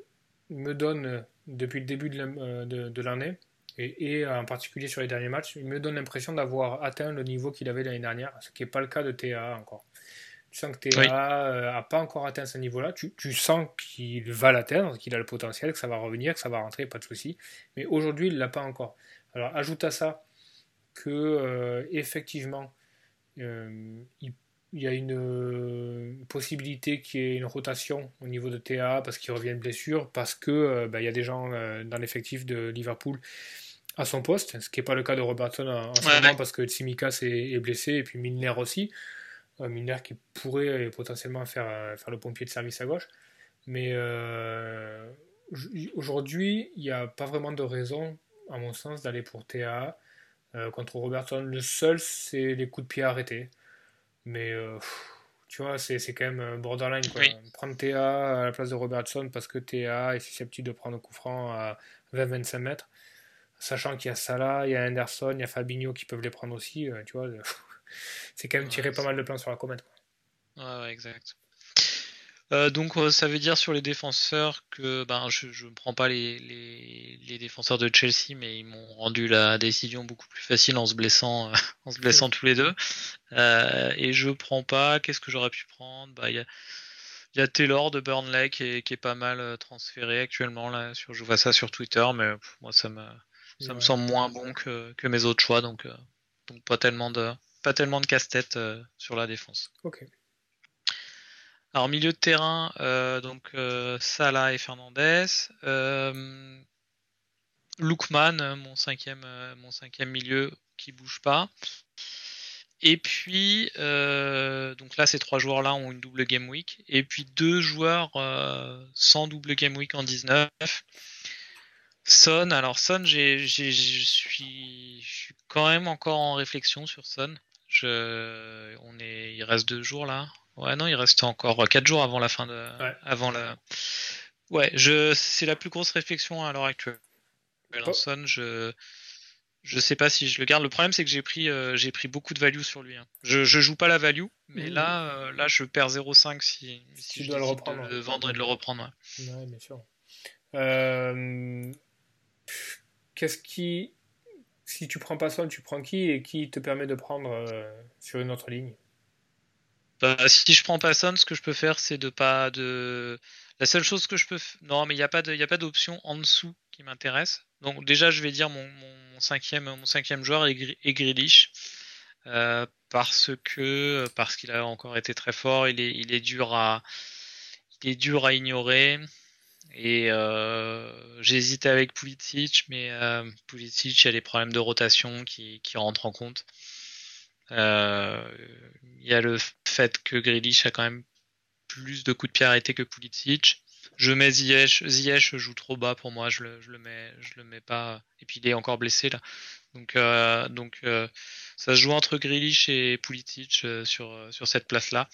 me donne, depuis le début de l'année, et, en particulier sur les derniers matchs, il me donne l'impression d'avoir atteint le niveau qu'il avait l'année dernière, ce qui n'est pas le cas de TA encore. Tu sens que TA n'a pas encore atteint ce niveau-là. Tu, sens qu'il va l'atteindre, qu'il a le potentiel, que ça va revenir, que ça va rentrer, pas de souci. Mais aujourd'hui, il ne l'a pas encore. Alors ajoute à ça que euh, effectivement, euh, il, y a une possibilité qu'il y ait une rotation au niveau de TA parce qu'il revient de blessure, parce que euh, il y a des gens dans l'effectif de Liverpool à son poste, ce qui n'est pas le cas de Robertson en, ce moment parce que Tsimikas est, blessé et puis Milner aussi. Euh, Milner qui pourrait potentiellement faire, euh, faire le pompier de service à gauche. Mais euh, aujourd'hui, il n'y a pas vraiment de raison, à mon sens, d'aller pour TA contre Robertson. Le seul, c'est les coups de pied arrêtés. Mais tu vois, c'est quand même borderline. Quoi. Prendre TA à la place de Robertson parce que TA est susceptible de prendre un coup franc à 20-25 mètres sachant qu'il y a Salah, il y a Anderson, il y a Fabinho qui peuvent les prendre aussi, tu vois, c'est quand même tirer pas mal de plans sur la comète. Ouais, ouais, exact. Euh, donc euh, ça veut dire sur les défenseurs que ben, je ne prends pas les, les, défenseurs de Chelsea, mais ils m'ont rendu la décision beaucoup plus facile en se blessant, *laughs* en se blessant tous les deux. Euh, et je prends pas. Qu'est-ce que j'aurais pu prendre? Bah, Il y, a, Taylor de Burnley qui est, qui est pas mal transféré actuellement là. Sur, je vois ça sur Twitter, mais moi ça me ça me semble moins bon que, que mes autres choix, donc, donc pas tellement de pas tellement de casse-tête sur la défense. Ok. Alors milieu de terrain, euh, donc euh, Salah et Fernandez. Lookman, mon cinquième, mon cinquième milieu qui bouge pas. Et puis, donc là, ces trois joueurs-là ont une double game week. Et puis deux joueurs sans double game week en 19. Son, alors Son, je suis quand même encore en réflexion sur Son. On est, il reste deux jours là. Ouais, non, il reste encore quatre jours avant la fin de, avant la. Ouais, je, c'est la plus grosse réflexion à l'heure actuelle. Son, je, je sais pas si je le garde. Le problème, c'est que j'ai pris, euh, j'ai pris beaucoup de value sur lui. Hein. Je, je joue pas la value, mais là, euh, là, je perds 0,5 si, si, je dois le reprendre. De le vendre et de le reprendre. Ouais, bien sûr. Euh, qu'est-ce qui si tu prends pas Son, tu prends qui et qui te permet de prendre sur une autre ligne? Bah, Si je prends pas Son, ce que je peux faire, c'est de pas de. La seule chose que je peux. Non, mais il n'y a pas d'option en dessous qui m'intéresse. Donc déjà, je vais dire mon, mon, cinquième, mon cinquième joueur est, Grealish. Euh, parce que parce qu'il a encore été très fort, il est, il est dur à il est dur à ignorer. Et euh, j'hésitais avec Pulisic, mais euh, il y a des problèmes de rotation qui, qui rentrent en compte. Euh, il y a le fait que Grealish a quand même plus de coups de pied arrêtés que Pulisic. Je mets Ziyech, Ziyech joue trop bas pour moi, je le, je le mets, je le mets pas. Et puis il est encore blessé là, donc euh, donc euh, ça se joue entre Grealish et Pulisic euh, sur sur cette place là.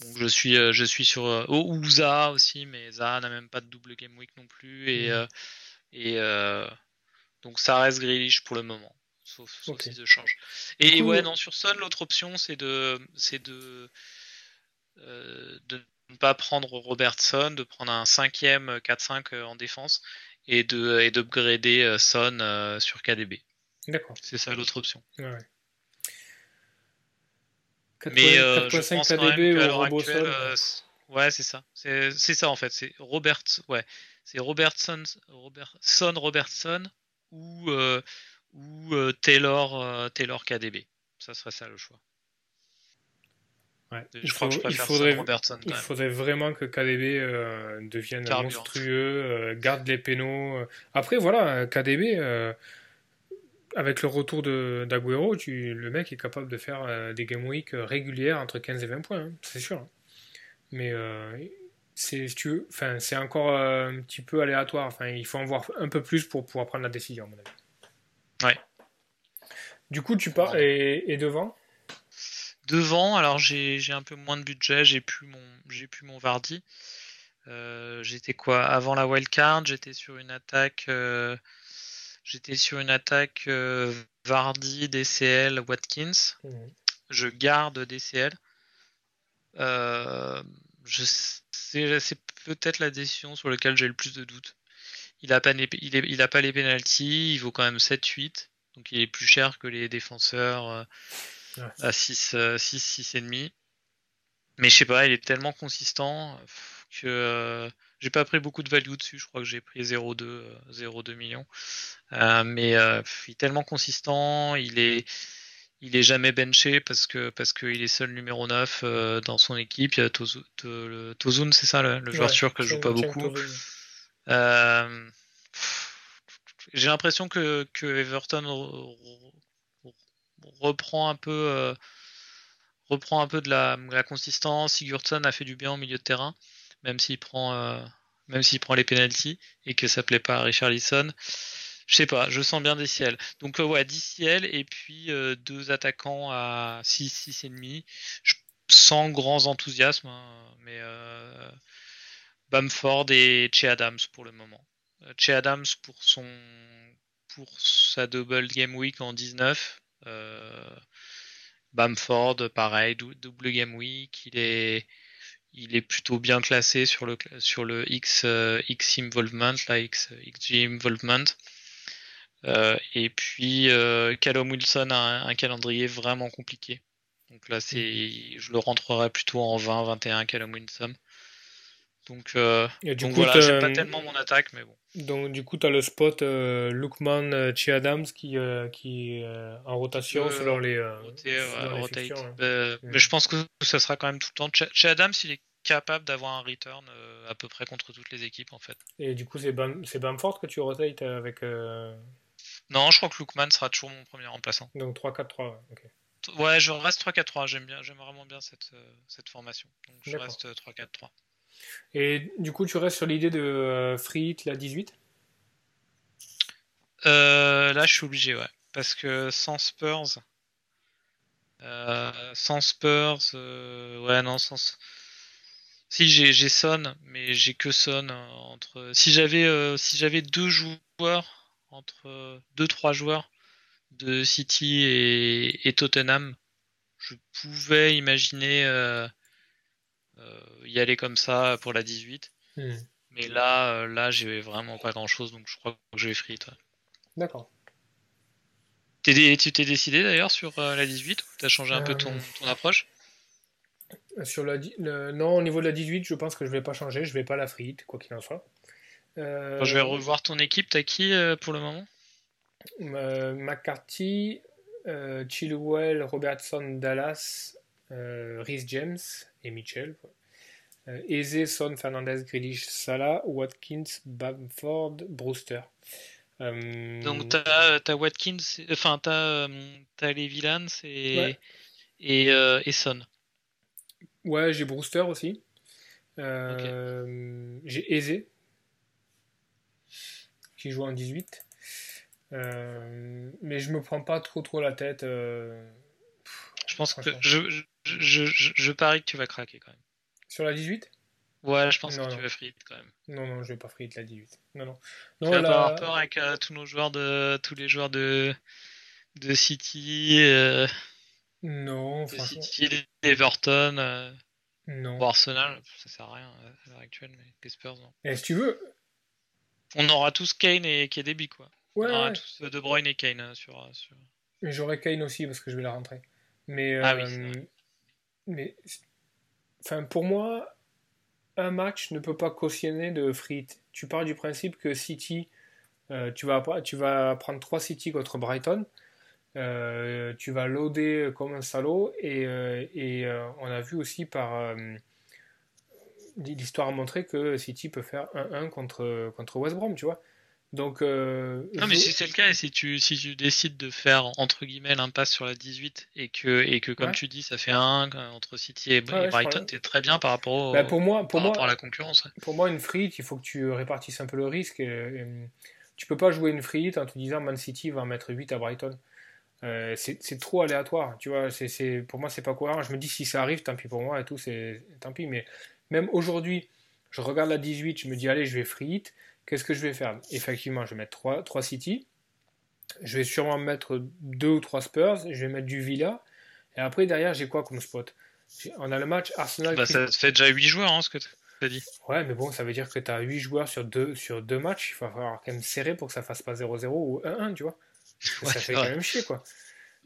Donc je suis, euh, je suis sur euh, ou Zaha aussi, mais Zaha n'a même pas de double game week non plus et mm. euh, et donc ça reste Grealish pour le moment, sauf, sauf si change. Et, ouais non sur Son l'autre option c'est de c'est de de ne pas prendre Robertson, de prendre un cinquième 4-5 en défense et de et d'upgrader Son sur KDB. D'accord. C'est ça l'autre option. Ouais. mais euh, je pense quand même qu'à l'heure actuelle, euh, ouais, c'est ça. C'est ça en fait. C'est Robert, ouais, c'est Robertson, Robertson, Robertson ou euh, ou Taylor, Taylor KDB. Ça serait ça le choix. Ouais. Je il, crois que je il, faudrait, Robertson, il faudrait vraiment que KDB devienne monstrueux, garde les pénaux. Après, voilà, KDB, avec le retour d'Aguero, le mec est capable de faire euh, des game week euh, régulières entre 15 et 20 points, hein, c'est sûr. Mais euh, c'est c'est encore un petit peu aléatoire. Enfin, il faut en voir un peu plus pour pouvoir prendre la décision, à mon avis. Ouais. Du coup, tu pars et, devant? Devant, alors j'ai un peu moins de budget, j'ai plus mon j'ai plus mon Vardy. j'étais quoi? Avant la wildcard J'étais sur une attaque. J'étais sur une attaque euh, Vardy, DCL, Watkins. Mhm. Je garde DCL. Euh, je c'est peut-être la décision sur laquelle j'ai le plus de doutes. Il a pas, il, a pas les pénalties, il vaut quand même 7-8, donc il est plus cher que les défenseurs euh, à 6, 6, 6,5. Mais je sais pas, il est tellement consistant que euh, j'ai pas pris beaucoup de value dessus. Je crois que j'ai pris 0,2 0,2 millions. mais il est tellement consistant, il est il est jamais benché parce que parce qu'il est seul numéro 9 euh, dans son équipe. Il y a Tozun, c'est ça le, joueur turc que je joue pas beaucoup. Euh, j'ai l'impression que, Everton reprend un peu euh, reprend un peu de la, consistance. Sigurdsson a fait du bien au milieu de terrain, même s'il prend même s'il prend les penalties et que ça plaît pas à Richard Lisson je sais pas, je sens bien des ciels. Donc euh, ouais, 10 ciels et puis euh, deux attaquants à 6, 6 et demi. Sans grands enthousiasmes, hein, mais euh, Bamford et Che Adams pour le moment. Che Adams pour son pour sa double game week en 19. Bamford, pareil, double game week. Il est, il est plutôt bien classé sur le, sur le X, X involvement, la X, XG involvement. Euh, et puis euh, Callum Wilson a un, calendrier vraiment compliqué. Donc là, c'est, je le rentrerai plutôt en 20-21 Callum Wilson. Donc, euh, donc voilà, j'aime pas tellement mon attaque, mais bon. Donc du coup, tu as le spot euh, Lookman Chi Adams qui, qui est en rotation selon les. Mais je pense que ça sera quand même tout le temps. Chi Adams, il est capable d'avoir un return à peu près contre toutes les équipes en fait. Et du coup, c'est Bamford que tu rotates avec. Non, je crois que Lookman sera toujours mon premier remplaçant. Donc 3-4-3, ok. Ouais, je reste 3-4-3, j'aime bien, j'aime vraiment bien cette, euh, cette formation. Donc je reste 3-4-3. Et du coup, tu restes sur l'idée de euh, Free Hit la 18 euh, Là, je suis obligé, ouais. Parce que sans Spurs, sans Spurs, ouais, non, sans. Si j'ai Son, mais j'ai que Son entre. Si j'avais si j'avais deux joueurs entre 2-3 joueurs de City et, Tottenham, je pouvais imaginer euh, euh, y aller comme ça pour la 18. Hmm. Mais là, euh, là, j'ai vraiment pas grand chose, donc je crois que je vais free. D'accord. Tu t'es décidé d'ailleurs sur la 18 ou t'as changé un peu ton, approche? Sur la, Non, au niveau de la 18, je pense que je vais pas changer, je vais pas la free, quoi qu'il en soit. Je vais revoir ton équipe. T'as qui euh, pour le moment? Euh, McCarthy, euh, Chilwell, Robertson, Dallas, Rhys James et Mitchell. Eze, Son, Fernandez, Grealish, Salah, Watkins, Bamford, Brewster. Donc t'as as Watkins, enfin t'as as les Villans et, et, et, Son. Ouais, j'ai Brewster aussi. J'ai Eze qui joue en 18. Euh, mais je me prends pas trop trop la tête. Euh, je pense que je, je, je, je, parie que tu vas craquer quand même. Sur la 18 Ouais, je pense que tu vas free quand même. Non, non, je vais pas free la 18. Non, non. non tu vas avoir peur avec euh, tous nos joueurs de tous les joueurs de de City. non, de City, Everton. non. Ou Arsenal, ça sert à rien à l'heure actuelle, mais les Spurs non. Et si tu veux, on aura tous Kane et KDB, quoi. Ouais, on aura tous euh, De Bruyne et Kane euh, sur. Euh, sur... J'aurai Kane aussi parce que je vais la rentrer. Mais. Ah oui, mais. Enfin, pour moi, un match ne peut pas cautionner de frites. Tu pars du principe que City. tu, vas, tu vas prendre 3 City contre Brighton. tu vas loader comme un salaud. Et, et on a vu aussi par l'histoire a que City peut faire 1-1 contre, contre West Brom, tu vois. Donc, euh, non, mais si c'est le cas, et si tu, si tu décides de faire entre guillemets l'impasse sur la 18 et que, et que comme tu dis, ça fait 1 entre City et, Brighton, t'es très bien par rapport, au, bah, pour moi, pour moi, à la concurrence. Pour moi, une free il faut que tu répartisses un peu le risque. Et, tu peux pas jouer une free en te disant Man City va mettre 8 à Brighton. Euh, c'est trop aléatoire, tu vois. c'est pour moi, c'est pas cohérent. Je me dis si ça arrive, tant pis pour moi et tout, c'est tant pis. Mais même aujourd'hui, je regarde la 18, je me dis, allez, je vais free hit. Qu'est-ce que je vais faire? Effectivement, je vais mettre 3, 3 City. Je vais sûrement mettre 2 ou 3 Spurs. Je vais mettre du Villa. Et après, derrière, j'ai quoi comme spot? On a le match Arsenal. Bah, ça fait déjà 8 joueurs, hein, ce que dit. Ouais, mais bon, ça veut dire que tu as 8 joueurs sur deux, sur deux matchs. Il va falloir quand même serrer pour que ça fasse pas 0-0 ou 1-1, tu vois. Ouais, ça fait quand même chier, quoi.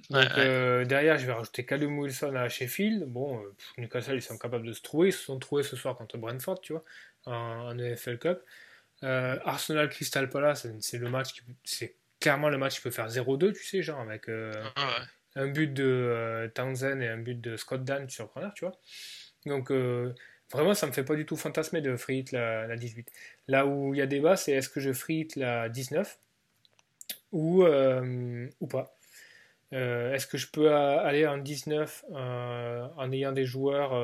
Donc, ouais. euh, derrière, je vais rajouter Callum Wilson à Sheffield. Bon, euh, Newcastle, ils sont capables de se trouver. Ils se sont trouvés ce soir contre Brentford, tu vois, en, en EFL Cup. Euh, Arsenal Crystal Palace, c'est- le match qui c'est clairement le match qui peut faire 0-2, tu sais, genre avec euh, Ah ouais. un but de euh, Townsend et un but de Scott Dan sur corner, tu vois. Donc euh, vraiment, ça me fait pas du tout fantasmer de free hit la, la 18. Là où il y a débat, c'est est-ce que je free hit la 19 ou, ou pas. Est-ce que je peux aller en 19 euh, en ayant des joueurs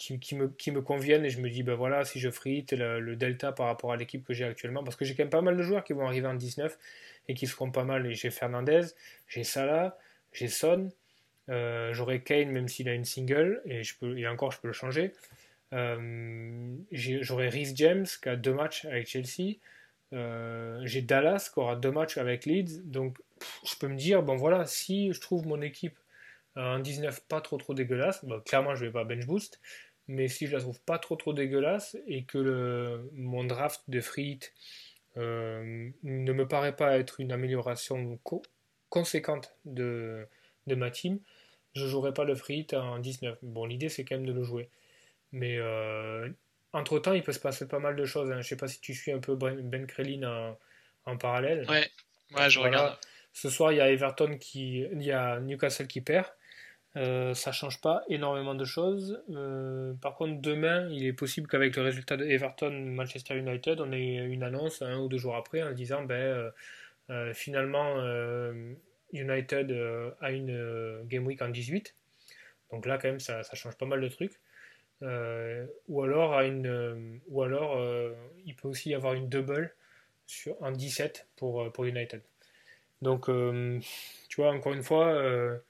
qui, me, conviennent et je me dis, ben voilà, si je hit le, delta par rapport à l'équipe que j'ai actuellement, parce que j'ai quand même pas mal de joueurs qui vont arriver en 19 et qui seront pas mal. Et j'ai Fernandez, j'ai Salah, j'ai Son, euh, j'aurai Kane même s'il a une single et, je peux, et encore je peux le changer. Euh, j'aurai Rhys James qui a deux matchs avec Chelsea. Euh, j'ai Dallas qui aura deux matchs avec Leeds. Donc je peux me dire, bon voilà, si je trouve mon équipe en 19 pas trop trop dégueulasse, clairement je vais pas bench boost, mais si je la trouve pas trop trop dégueulasse et que le, mon draft de free hit euh, ne me paraît pas être une amélioration co- conséquente de, de ma team, je jouerai pas le free hit en 19. Bon, l'idée c'est quand même de le jouer. Mais euh, entre temps, il peut se passer pas mal de choses. hein. Je sais pas si tu suis un peu Ben Ben Crellin en, en parallèle. Ouais, ouais, je Voilà. regarde. Ce soir, il y a Everton qui, il y a Newcastle qui perd. Euh, ça change pas énormément de choses. Euh, par contre, demain, il est possible qu'avec le résultat de Everton-Manchester United, on ait une annonce un ou deux jours après en disant, ben, euh, euh, finalement, United a une game week en 18. Donc là, quand même, ça, change pas mal de trucs. Ou alors, ou alors il peut aussi y avoir une double sur, en 17 pour, pour United. Donc, tu vois, encore une fois,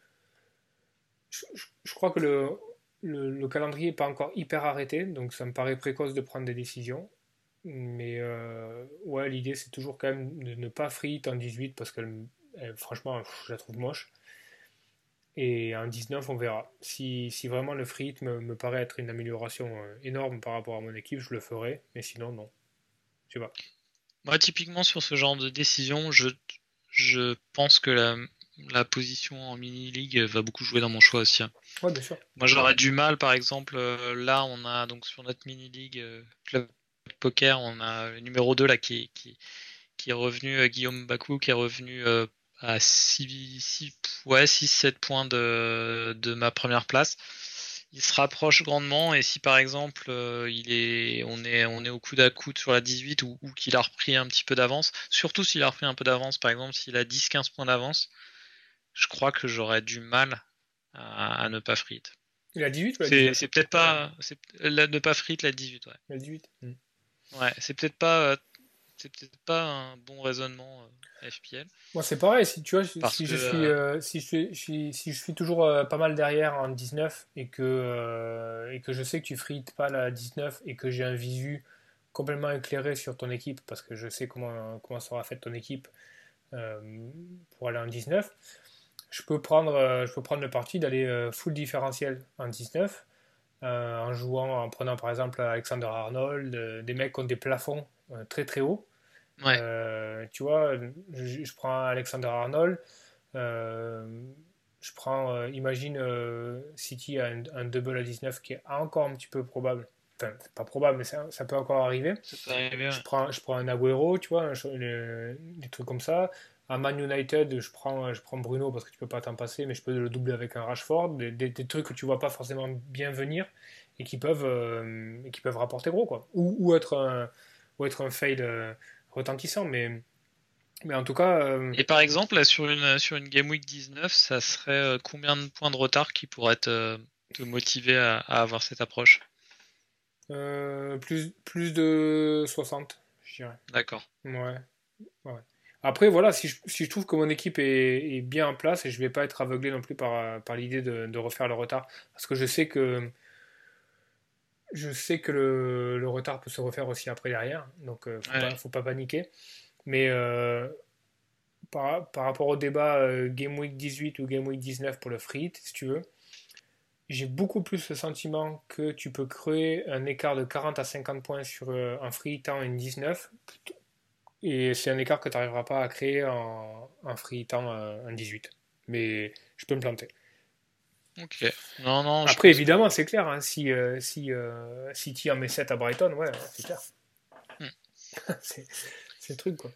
je, crois que le, le, le calendrier n'est pas encore hyper arrêté, donc ça me paraît précoce de prendre des décisions. Mais euh, ouais, l'idée c'est toujours quand même de ne pas hit en 18 parce que franchement, je la trouve moche. Et en 19, on verra. Si, vraiment le free me, paraît être une amélioration euh, énorme par rapport à mon équipe, je le ferai. Mais sinon, non. Je sais pas. Moi, typiquement, sur ce genre de décision, je pense que la, la position en mini-league va beaucoup jouer dans mon choix aussi. hein. Ouais, bien sûr. Moi, j'aurais du mal, par exemple, euh, là, on a donc sur notre mini-league euh, Club Poker, on a le numéro 2 là qui, qui, qui est revenu, euh, Guillaume Bakou, qui est revenu euh, à 6, 6, ouais, 7 points de, de ma première place. Il se rapproche grandement et si par exemple euh, il est, on est, on est au coude à coude sur la 18 ou, ou qu'il a repris un petit peu d'avance, surtout s'il a repris un peu d'avance, par exemple s'il a 10-15 points d'avance, je crois que j'aurais du mal à, à ne pas free hit. Il a 18 ou C'est 19 c'est peut-être pas, la, ne pas free hit la 18, ouais. Il a 18. Hmm. Ouais, c'est peut-être pas, euh, c'est peut-être pas un bon raisonnement euh, FPL. Moi, c'est pareil. Si tu vois, si Parce si que, je suis, euh, si je suis, si, si je suis toujours euh, pas mal derrière en 19 et que, et que je sais que tu frites pas la 19 et que j'ai un visu complètement éclairé sur ton équipe parce que je sais comment, comment sera faite ton équipe pour aller en 19, je peux prendre, euh, je peux prendre le parti d'aller euh, full différentiel en 19 euh, en jouant, en prenant par exemple Alexander Arnold, des mecs qui ont des plafonds très très hauts. Ouais. Euh, tu vois, je, je prends Alexander Arnold, euh, je prends, euh, imagine City a un, un double à 19 qui est encore un petit peu probable. Enfin, c'est pas probable, mais ça, ça peut encore arriver. Ça peut arriver, ouais. Je prends, je prends un Agüero, tu vois, un cho- le- des trucs comme ça. À Man United, je prends, je prends Bruno parce que tu peux pas t'en passer, mais je peux le doubler avec un Rashford. Des, des- des trucs que tu vois pas forcément bien venir et qui peuvent, euh, et qui peuvent rapporter gros, quoi. Ou, ou être un, ou être un fail euh, retentissant, mais, mais en tout cas, euh, Et par exemple, là, sur une, sur une Game Week 19, ça serait euh, combien de points de retard qui pourraient te, euh, te motiver à, à avoir cette approche? Euh, plus, plus de 60, je dirais. D'accord. Ouais. ouais. Après, voilà, si je, si je trouve que mon équipe est, est bien en place et je vais pas être aveuglé non plus par, par l'idée de, de refaire le retard, parce que je sais que je sais que le, le retard peut se refaire aussi après derrière, donc euh, faut, Ouais. pas, faut pas paniquer. Mais euh, par, par rapport au débat euh, Game Week 18 ou Game Week 19 pour le free hit, si tu veux, j'ai beaucoup plus le sentiment que tu peux créer un écart de 40 à 50 points sur un free temps une 19 et c'est un écart que tu n'arriveras pas à créer en, en free temps un 18. Mais je peux me planter. Ok. Non, non. Après, évidemment, c'est clair. Hein, si, euh, si euh, City en met 7 à Brighton, ouais, c'est clair. Hmm. *laughs* c'est le truc, quoi.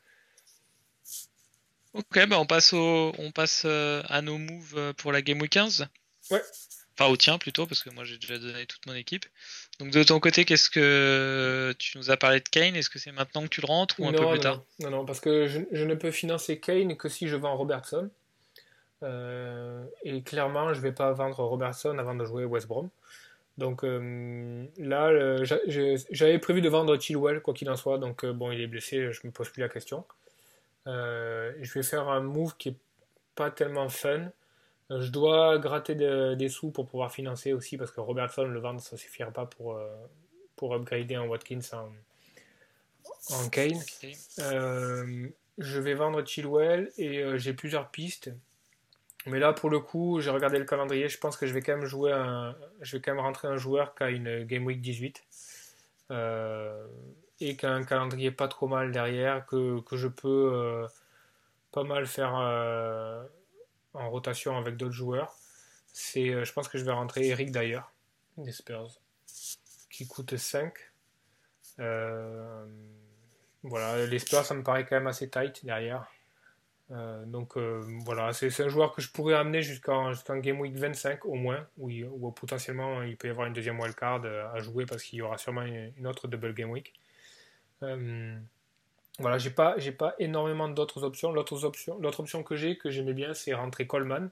Ok, bah on passe, au, on passe euh, à nos moves pour la Game Week 15. Ouais. Enfin, au tien plutôt, parce que moi j'ai déjà donné toute mon équipe. Donc de ton côté, qu'est-ce que tu nous as parlé de Kane? Est-ce que c'est maintenant que tu le rentres ou un peu plus tard? Non, non, parce que je, je, ne peux financer Kane que si je vends Robertson. Euh, et clairement, je ne vais pas vendre Robertson avant de jouer West Brom. Donc euh, là, j'avais prévu de vendre Chilwell, quoi qu'il en soit. Donc euh, bon, il est blessé, je ne me pose plus la question. je vais faire un move qui est pas tellement fun. Je dois gratter des sous pour pouvoir financer aussi, parce que Robertson, le vendre, ça suffira pas pour, pour upgrader un Watkins en, en Kane. je vais vendre Chilwell et j'ai plusieurs pistes. Mais là, pour le coup, j'ai regardé le calendrier. Je pense que je vais quand même jouer un, je vais quand même rentrer un joueur qui a une Game Week 18 euh, et qui a un calendrier pas trop mal derrière, que, que je peux euh, pas mal faire euh, en rotation avec d'autres joueurs. C'est, je pense que je vais rentrer Eric d'ailleurs, des Spurs, qui coûte 5. voilà, les Spurs, ça me paraît quand même assez tight derrière. Euh, donc euh, voilà, c'est un joueur que je pourrais amener jusqu'en Game Week 25 au moins, où, potentiellement il peut y avoir une deuxième wildcard euh, à jouer parce qu'il y aura sûrement une, autre double Game Week. Voilà, j'ai pas, pas énormément d'autres options. L'autre option, option que j'ai, que j'aimais bien, c'est rentrer Coleman.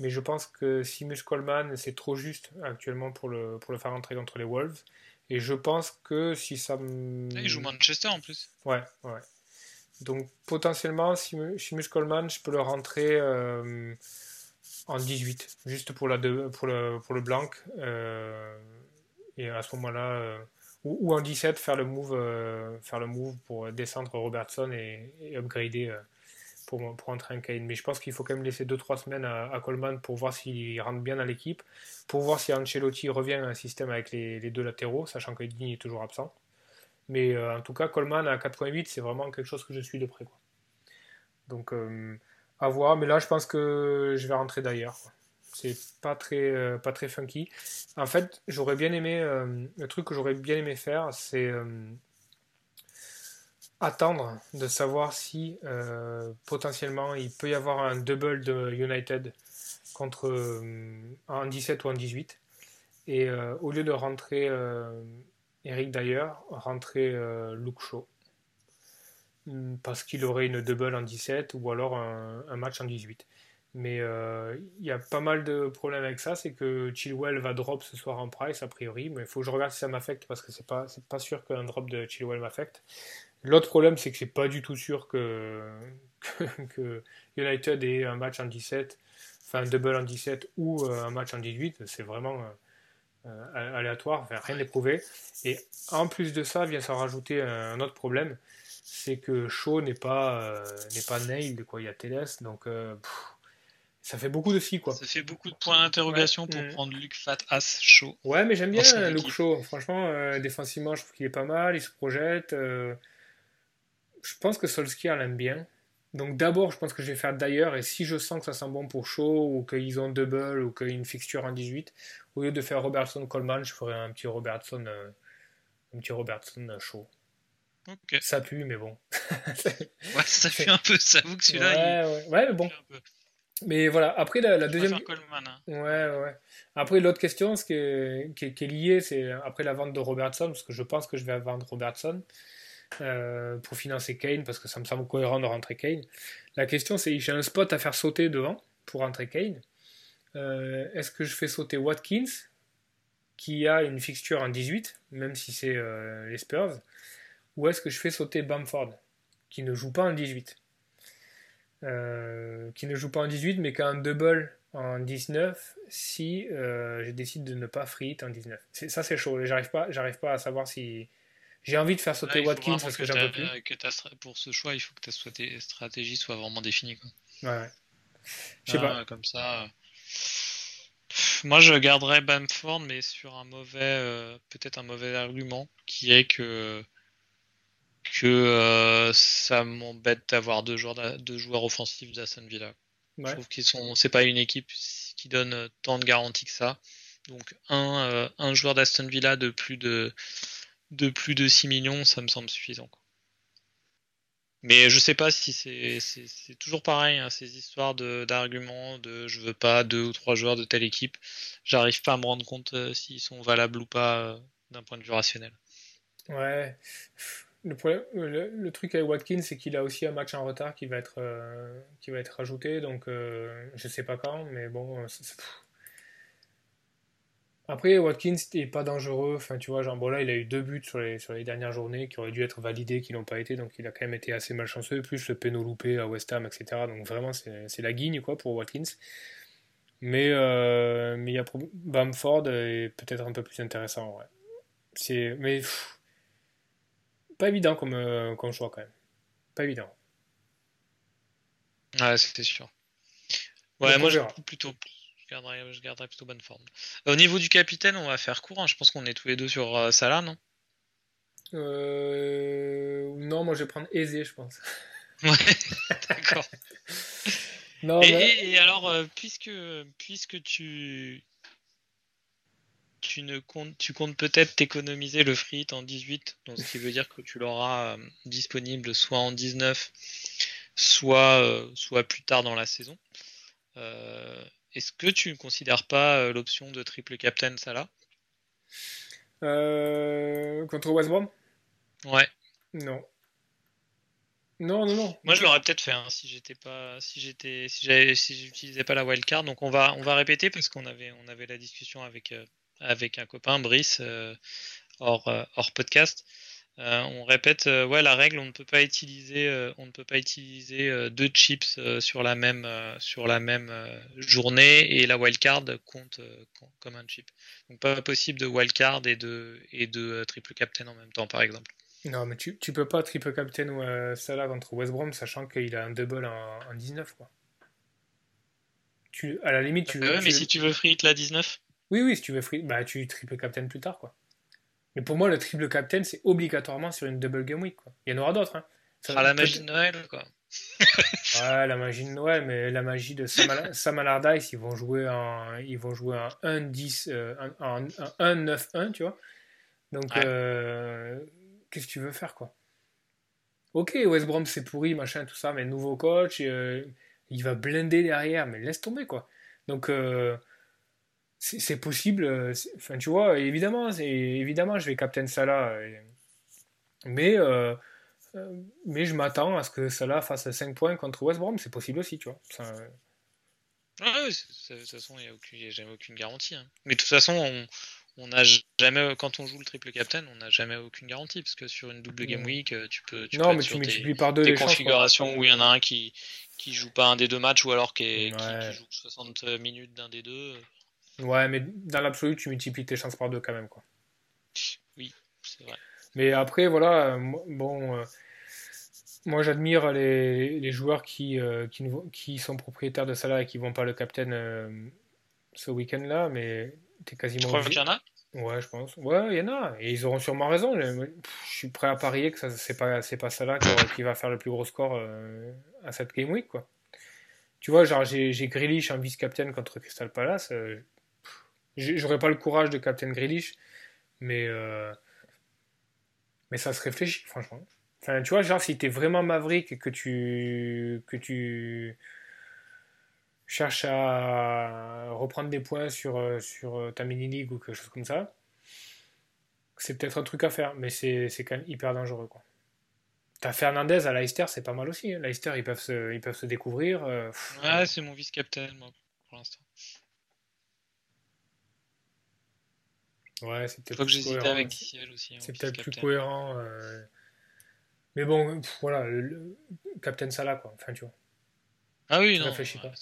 Mais je pense que Simus Coleman, c'est trop juste actuellement pour le, pour le faire rentrer contre les Wolves. Et je pense que si ça me... Il joue Manchester en plus. Ouais, ouais. Donc potentiellement, Simus Coleman, je peux le rentrer euh, en 18, juste pour, la pour, le, pour le blanc. Euh, et à ce moment-là, euh, ou, en 17, faire le move, faire le move pour descendre Robertson et, upgrader pour, pour entrer un Kane. Mais je pense qu'il faut quand même laisser 2-3 semaines à, Coleman pour voir s'il rentre bien dans l'équipe, pour voir si Ancelotti revient à un système avec les, deux latéraux, sachant que Digne est toujours absent. Mais euh, en tout cas, Coleman à 4.8, c'est vraiment quelque chose que je suis de près. Donc, euh, à voir. Mais là, je pense que je vais rentrer d'ailleurs. C'est pas très, euh, pas très funky. En fait, j'aurais bien aimé. le truc que j'aurais bien aimé faire, c'est attendre de savoir si potentiellement il peut y avoir un double de United contre en 17 ou en 18. Et au lieu de rentrer Eric d'ailleurs rentrer euh, Luke Shaw hmm, parce qu'il aurait une double en 17 ou alors un, match en 18. Mais euh, il y a pas mal de problèmes avec ça, c'est que Chilwell va drop ce soir en price a priori, mais il faut que je regarde si ça m'affecte parce que c'est pas pas sûr qu'un drop de Chilwell m'affecte. L'autre problème c'est que c'est pas du tout sûr que, *laughs* que, United ait un match en 17, enfin un double en 17 ou euh, un match en 18, c'est vraiment euh, aléatoire, rien n'est prouvé. Et en plus de ça, vient s'en rajouter un autre problème, c'est que Shaw n'est pas, euh, pas nailed, quoi. il y a Teles, donc ça fait beaucoup de filles. Quoi. Ça fait beaucoup de points d'interrogation pour mm. prendre Luke Fat As Shaw. Ouais, mais j'aime bien Luke Shaw, franchement, défensivement, je trouve qu'il est pas mal, il se projette. je pense que Solskjaer l'aime bien. Donc d'abord, je pense que je vais faire d'ailleurs, et si je sens que ça sent bon pour Shaw, ou qu'ils ont double, ou qu'il y a une fixture en 18, au lieu de faire Robertson Coleman, je ferai un petit Robertson, euh, un petit Robertson chaud. Ça pue, mais bon. *laughs* ouais, ça fait un peu, ça vous que celui-là. Ouais, ouais, mais bon. Mais voilà, après la, deuxième. Coleman, hein. Ouais, ouais. Après, l'autre question ce qui, est, qui, est, liée, c'est après la vente de Robertson, parce que je pense que je vais vendre Robertson euh, pour financer Kane, parce que ça me semble cohérent de rentrer Kane. La question, c'est j'ai un spot à faire sauter devant pour rentrer Kane. Euh, est-ce que je fais sauter Watkins, qui a une fixture en 18, même si c'est euh, les Spurs, ou est-ce que je fais sauter Bamford, qui ne joue pas en 18 euh, Qui ne joue pas en 18, mais qui a un double en 19 si je décide de ne pas free en 19. Ça, c'est chaud. J'arrive pas, j'arrive pas à savoir si. J'ai envie de faire sauter Watkins parce que, j'en peux plus. pour ce choix, il faut que ta stratégie soit vraiment définie. Quoi. Ouais, Je sais pas. Comme ça Moi, je garderais Bamford, mais sur un mauvais, euh, peut-être un mauvais argument, qui est que que euh, ça m'embête d'avoir deux joueurs, deux joueurs offensifs d'Aston Villa. Je trouve qu'ils sont, c'est pas une équipe qui donne tant de garanties que ça. Donc un, euh, un joueur d'Aston Villa de plus de de plus de 6 millions, ça me semble suffisant. Mais je sais pas si c'est toujours pareil, hein, ces histoires d'arguments de, je veux pas deux ou trois joueurs de telle équipe. J'arrive pas à me rendre compte euh, s'ils sont valables ou pas d'un point de vue rationnel. Ouais. Le, le, truc avec Watkins, c'est qu'il a aussi un match en retard qui va être, euh, qui va être rajouté, donc je sais pas quand, mais bon, après, Watkins n'est pas dangereux. Enfin, tu vois, genre, bon, là, il a eu deux buts sur les, sur les dernières journées qui auraient dû être validés, qui n'ont pas été. Donc, il a quand même été assez malchanceux. Plus le péno loupé à West Ham, etc. Donc, vraiment, c'est la guigne, quoi, pour Watkins. Mais, euh, il y a Bamford est peut-être un peu plus intéressant, ouais. C'est, mais pas évident comme, euh, comme choix, quand même. Pas évident. Ouais, c'était sûr. Ouais, moi, je plutôt je garderai plutôt bonne forme. Au niveau du capitaine, on va faire court. Hein. Je pense qu'on est tous les deux sur euh, Salah, non? Euh... Non, moi je vais prendre aisé, je pense. *laughs* Ouais, d'accord. et, alors, euh, puisque, puisque tu, tu, ne comptes, tu comptes peut-être t'économiser le free en 18, donc ce qui veut dire que tu l'auras euh, disponible soit en 19, soit, soit plus tard dans la saison. Est-ce que tu ne considères pas euh, l'option de triple captain Salah? Euh, Contre West Brom? Ouais. Non. Non, non, non. Moi, je l'aurais peut-être fait hein, si j'étais pas, si j'étais, si j'avais, si j'utilisais pas la wildcard. Donc, on va, on va répéter parce qu'on avait, on avait la discussion avec, euh, avec un copain, Brice, hors, hors podcast. Euh, on répète, euh, ouais, la règle, on ne peut pas utiliser, euh, on ne peut pas utiliser deux chips sur la même sur la même journée et la wildcard compte comme un chip. Donc pas possible de wildcard et de et de triple captain en même temps, par exemple. Non, mais tu, tu peux pas triple captain ou Salah contre West Brom, sachant qu'il a un double en, 19, quoi. Tu, à la limite, tu veux. mais si tu veux free la 19 Oui, oui, si tu veux free, bah tu triple captain plus tard, quoi. Mais pour moi, le triple captain, c'est obligatoirement sur une double game week. Quoi. Il y en aura d'autres. Hein. Ça sera la magie de Noël, quoi. *laughs* ouais, la magie de Noël, mais la magie de Sam, Allardyce, ils vont jouer en, ils vont jouer en 1-10, euh, en, 1-9-1, tu vois. Donc, euh, qu'est-ce que tu veux faire, quoi? Ok, West Brom, c'est pourri, machin, tout ça, mais nouveau coach, euh, il va blinder derrière, mais laisse tomber, quoi. Donc, c'est possible. Euh, enfin, tu vois, évidemment, évidemment, je vais Captain Salah. Euh, mais, euh, mais je m'attends à ce que Salah fasse 5 points contre West Brom. C'est possible aussi, tu vois. Ah de toute façon, il n'y a, jamais aucune garantie. Hein. Mais de toute façon, on, on a jamais, quand on joue le triple captain, on n'a jamais aucune garantie parce que sur une double game week, tu peux. Tu non, mais tu multiplies par deux des configurations où il y en a un qui qui joue pas un des deux matchs ou alors qui, qui joue 60 minutes d'un des deux. Ouais, mais dans l'absolu, tu multiplies tes chances par deux quand même. Quoi. Oui, c'est vrai. Mais après, voilà, bon, euh, moi j'admire les, les, joueurs qui, euh, qui, qui, sont propriétaires de Salah et qui vont pas le captain euh, ce week-end-là, mais t'es quasiment. Tu crois qu'il y en a? Ouais, je pense. Ouais, il y en a. Et ils auront sûrement raison. Je, suis prêt à parier que c'est pas, pas Salah qui, va faire le plus gros score à cette game week, quoi. Tu vois, genre, j'ai Grealish en vice-captain contre Crystal Palace. J'aurais pas le courage de Captain Grealish, mais, euh, mais ça se réfléchit, franchement. Enfin, tu vois, genre, si t'es vraiment Maverick et que tu, que tu cherches à reprendre des points sur, sur ta mini-league ou quelque chose comme ça, c'est peut-être un truc à faire, mais c'est quand même hyper dangereux. T'as Fernandez à Leicester, c'est pas mal aussi. Hein. Leicester, ils peuvent se, ils peuvent se découvrir. Euh, ouais, c'est mon vice-captain, moi, pour l'instant. Ouais, c'est peut-être plus cohérent. avec aussi. Hein, c'est peut-être plus cohérent. Euh. Mais bon, voilà, le, Captain Salah, quoi. Enfin, tu vois. Ah oui, non. Réfléchis pas.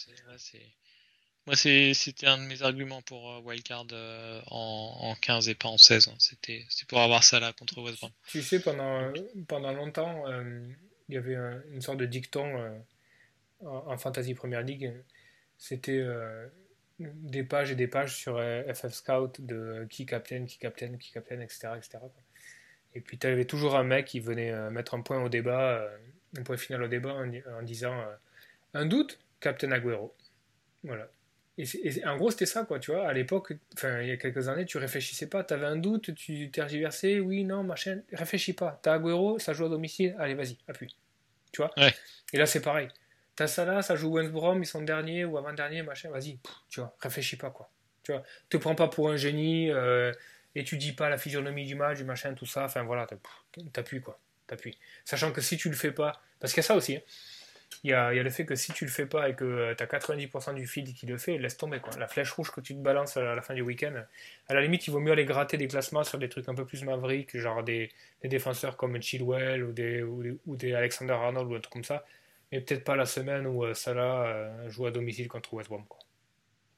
Moi, c'était un de mes arguments pour euh, Wildcard euh, en, en, 15 et pas en 16. Hein. C'était pour avoir Salah contre West Brom. Tu sais, pendant, pendant longtemps, il y avait une sorte de dicton en, Fantasy Premier League. C'était des pages et des pages sur FF Scout de qui captain, qui captain, qui captain, etc. etc. Et puis tu avais toujours un mec qui venait mettre un point au débat, un point final au débat en, disant un doute, Captain Aguero. Voilà. Et, en gros, c'était ça, quoi, tu vois. À l'époque, enfin, il y a quelques années, tu réfléchissais pas, tu avais un doute, tu tergiversais, oui, non, machin, réfléchis pas. T'as Aguero, ça joue à domicile, allez, vas-y, appuie. Tu vois? Et là, c'est pareil. T'as ça là, ça joue West ils sont derniers ou avant-dernier, machin, vas-y, tu vois, réfléchis pas, quoi. Tu vois, te prends pas pour un génie, euh, tu dis pas la physionomie du match, du machin, tout ça, enfin voilà, t'appuies, quoi. T'appuies. Sachant que si tu le fais pas, parce qu'il y a ça aussi, hein, il y a, le fait que si tu le fais pas et que tu as 90% du feed qui le fait, laisse tomber. Quoi. La flèche rouge que tu te balances à la fin du week-end, à la limite, il vaut mieux aller gratter des classements sur des trucs un peu plus mavericks, genre des, défenseurs comme Chilwell ou des, ou des, Alexander Arnold ou un truc comme ça. Mais peut-être pas la semaine où euh, Salah euh, joue à domicile contre West Brom.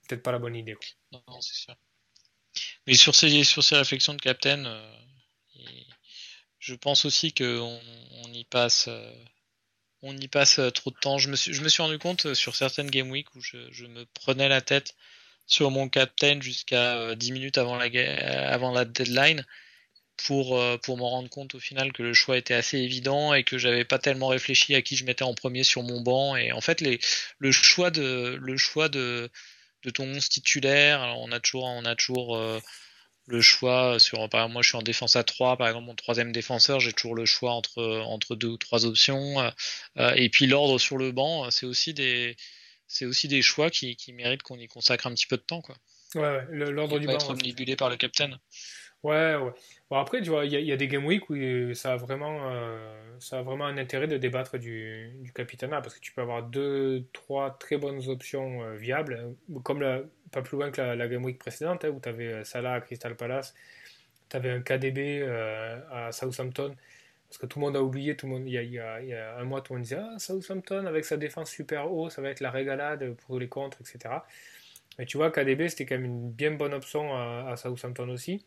Peut-être pas la bonne idée. Non, c'est sûr. Mais sur ces, sur ces réflexions de Captain, euh, je pense aussi qu'on on y passe on y passe trop de temps. Je me suis, je me suis rendu compte sur certaines Game Week où je, me prenais la tête sur mon captain jusqu'à 10 euh, minutes avant la, avant la deadline pour, pour me rendre compte au final que le choix était assez évident et que j'avais pas tellement réfléchi à qui je mettais en premier sur mon banc. Et en fait, les, le choix de, le choix de, de ton 11 titulaire, alors on a toujours, on a toujours le choix sur par exemple moi je suis en défense à 3 par exemple mon troisième défenseur j'ai toujours le choix entre entre deux ou trois options. Euh, et puis l'ordre sur le banc c'est aussi des c'est aussi des choix qui, qui méritent qu'on y consacre un petit peu de temps quoi. Ouais, l'ordre du banc être manipulé par le capitaine ouais ouais bon après tu vois il y, a des game week où ça a vraiment euh, ça a vraiment un intérêt de débattre du, du capitana parce que tu peux avoir deux trois très bonnes options euh, viables comme la pas plus loin que la, Game Week précédente, hein, où tu avais euh, Salah à Crystal Palace, tu avais un KDB euh, à Southampton, parce que tout le monde a oublié, tout le monde, il, y a, un mois, tout le monde disait ah, Southampton avec sa défense super haut, ça va être la régalade pour les contres, etc. Mais tu vois, KDB, c'était quand même une bien bonne option à, Southampton aussi.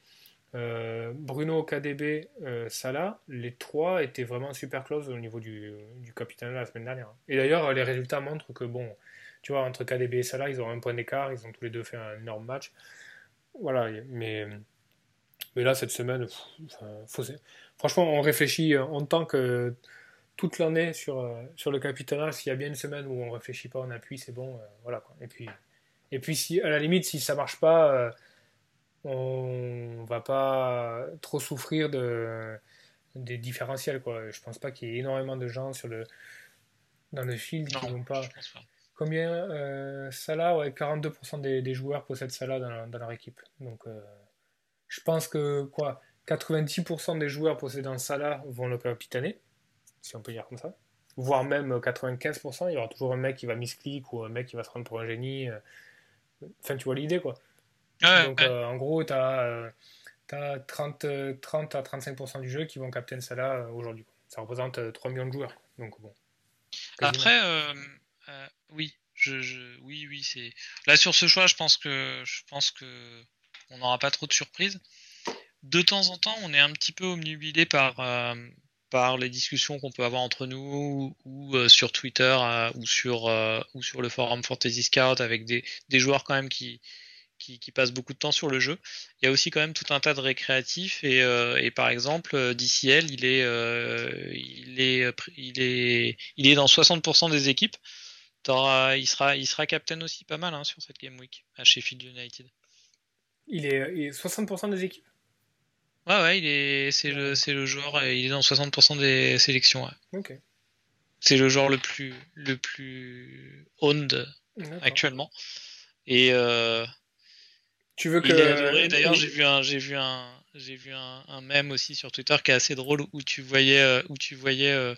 Euh, Bruno, KDB, Salah, les trois étaient vraiment super close au niveau du, du capitaine la semaine dernière. Et d'ailleurs, les résultats montrent que bon, tu vois, entre KDB et Salah, ils ont un point d'écart, ils ont tous les deux fait un énorme match. Voilà, mais, mais là, cette semaine, franchement, on réfléchit en tant que toute l'année sur, sur le capitana. S'il y a bien une semaine où on réfléchit pas, on appuie, c'est bon. Euh, voilà, quoi. Et puis, et puis si, à la limite, si ça marche pas, euh, on va pas trop souffrir de, des différentiels. Quoi. Je pense pas qu'il y ait énormément de gens sur le, dans le field qui vont pas. Combien euh, Salah, ouais, 42% des, joueurs possèdent Salah dans, leur équipe. Donc, euh, je pense que quoi, 90% des joueurs possédant Salah vont le capitaner, si on peut dire comme ça. Voire même 95%, il y aura toujours un mec qui va misclick ou un mec qui va se rendre pour un génie. Euh. Enfin, tu vois l'idée, quoi. Donc, en gros, tu as, 30, 30 à 35% du jeu qui vont captain Salah aujourd'hui. Ça représente 3 millions de joueurs. Donc, bon. Après, euh, oui, je, oui, oui, c'est là sur ce choix, je pense que je pense que on n'aura pas trop de surprises. De temps en temps, on est un petit peu omnubilé par euh, par les discussions qu'on peut avoir entre nous ou euh, sur Twitter ou sur ou sur le forum Fantasy Scout avec des, des joueurs quand même qui, qui, qui, passent beaucoup de temps sur le jeu. Il y a aussi quand même tout un tas de récréatifs et, et par exemple DCL il est il est il est il est dans 60% des équipes il, sera, il sera captain aussi pas mal hein, sur cette Game Week à Sheffield United. Il est, 60% des équipes Ouais, ouais, il est, c'est, le, c'est le joueur, il est dans 60% des sélections. C'est le joueur le plus, le plus owned actuellement. Et euh, tu veux que. Il est adoré. D'ailleurs, j'ai vu un, j'ai vu un, j'ai vu un, un mème aussi sur Twitter qui est assez drôle où tu voyais, euh, où tu voyais euh,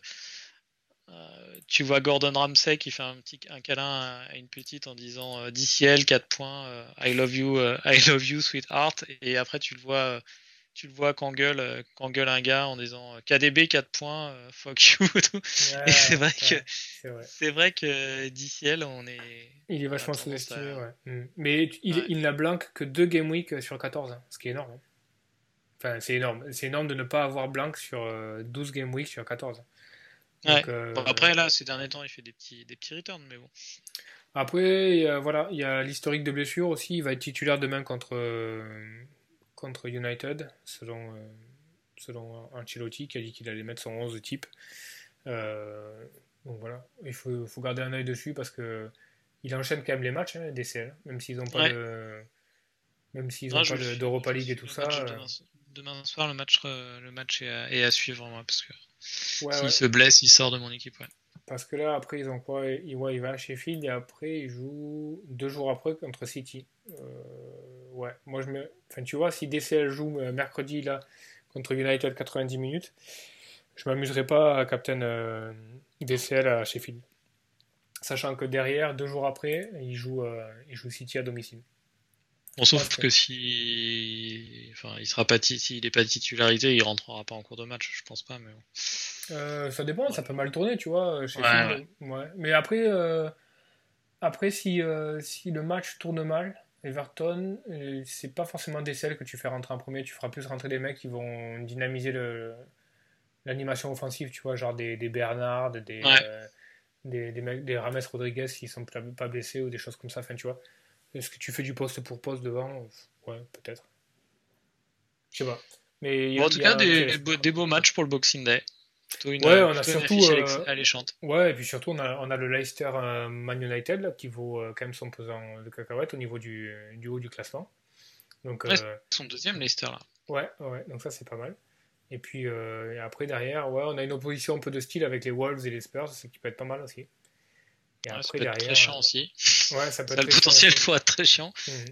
euh, tu vois Gordon Ramsay qui fait un petit un câlin à une petite en disant DCL 4 points I love you *laughs* I love you sweetheart et après tu le vois tu le vois qu'engueule gueule un gars en disant KDB 4 points fuck you et c'est vrai que c'est vrai. que DCL on est il est vachement sous-estimé ouais. Mm. mais il, il n'a blank que 2 game week sur 14 hein, ce qui est énorme hein. enfin c'est énorme c'est énorme de ne pas avoir blank sur 12 game week sur 14 euh, après, là, ces derniers temps, il fait des petits, des petits returns, mais bon. Après, voilà, il y a l'historique de blessure aussi. Il va être titulaire demain contre, contre United, selon, selon Ancelotti qui a dit qu'il allait mettre son 11 type. donc voilà, il faut, faut garder un œil dessus parce que il enchaîne quand même les matchs, hein, DCL, même s'ils n'ont pas de même s'ils n'ont pas d'Europa League et tout ça. Euh. Demain, soir, le match, euh, le match est à, suivre, moi, parce que s'il se blesse, il sort de mon équipe. Parce que là, après, ils ont quoi? Il, il va à Sheffield et après, il joue deux jours après contre City. Euh, ouais, moi, je me. Enfin, tu vois, si DCL joue mercredi, là, contre United 90 minutes, je m'amuserai pas à Captain DCL à Sheffield. Sachant que derrière, deux jours après, il joue, il joue City à domicile. Bon, sauf que si, enfin, il sera pas s'il n'est pas titularisé, il rentrera pas en cours de match, je pense pas, mais euh, ça dépend, ça peut mal tourner, tu vois. ouais, Mais après, euh, après si, euh, si le match tourne mal, Everton, c'est pas forcément des selles que tu fais rentrer en premier, tu feras plus rentrer des mecs qui vont dynamiser le, l'animation offensive, tu vois, genre des, des Bernard, des, des, des, mecs, des Rames Rodriguez qui sont pas blessés ou des choses comme ça, enfin, tu vois. Est-ce que tu fais du poste pour poste devant? Ouais, peut-être. Je sais pas. Mais en tout cas, des, beaux, matchs pour le Boxing Day. Ouais, on a surtout. Euh, alléchante. Ouais, et puis surtout, on a, on a le Leicester euh, Man United qui vaut euh, quand même son pesant de cacahuète au niveau du, du haut du classement. Donc, son deuxième Leicester là. Ouais, ouais, donc ça c'est pas mal. Et puis et après, derrière, ouais, on a une opposition un peu de style avec les Wolves et les Spurs, ce qui peut être pas mal aussi. Et après, ça peut derrière, être très chiant aussi. *laughs* Ouais, ça peut être le potentiel pour être très chiant. Mhm.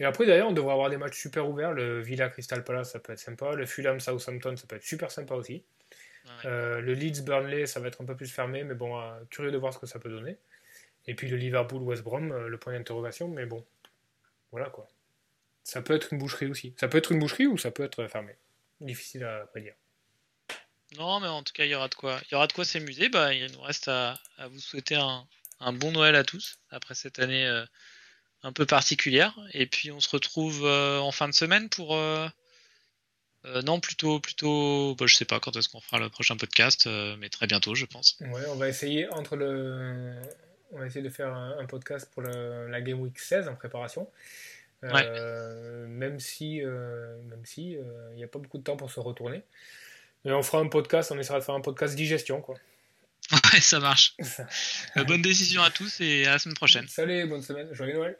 Et après, d'ailleurs, on devrait avoir des matchs super ouverts. Le Villa Crystal Palace, ça peut être sympa. Le Fulham Southampton, ça peut être super sympa aussi. Euh, le Leeds Burnley, ça va être un peu plus fermé, mais bon, euh, curieux de voir ce que ça peut donner. Et puis le Liverpool West Brom, euh, le point d'interrogation, mais bon, voilà quoi. Ça peut être une boucherie aussi. Ça peut être une boucherie ou ça peut être fermé? Difficile à prédire. Non, mais en tout cas, il y aura de quoi, il y aura de quoi s'amuser. Bah, il nous reste à, à vous souhaiter un, un bon Noël à tous après cette année un peu particulière. Et puis on se retrouve en fin de semaine pour. Euh, non, plutôt, plutôt, bah, je sais pas quand est-ce qu'on fera le prochain podcast, mais très bientôt, je pense. Ouais, on va essayer entre le, on va essayer de faire un, podcast pour la Game Week 16 en préparation. Même si, même si, il n'y a pas beaucoup de temps pour se retourner. Mais on fera un podcast, on essaiera de faire un podcast digestion, quoi. *laughs* Ouais, ça marche. bonne décision à tous et à la semaine prochaine. Salut, bonne semaine, joyeux Noël.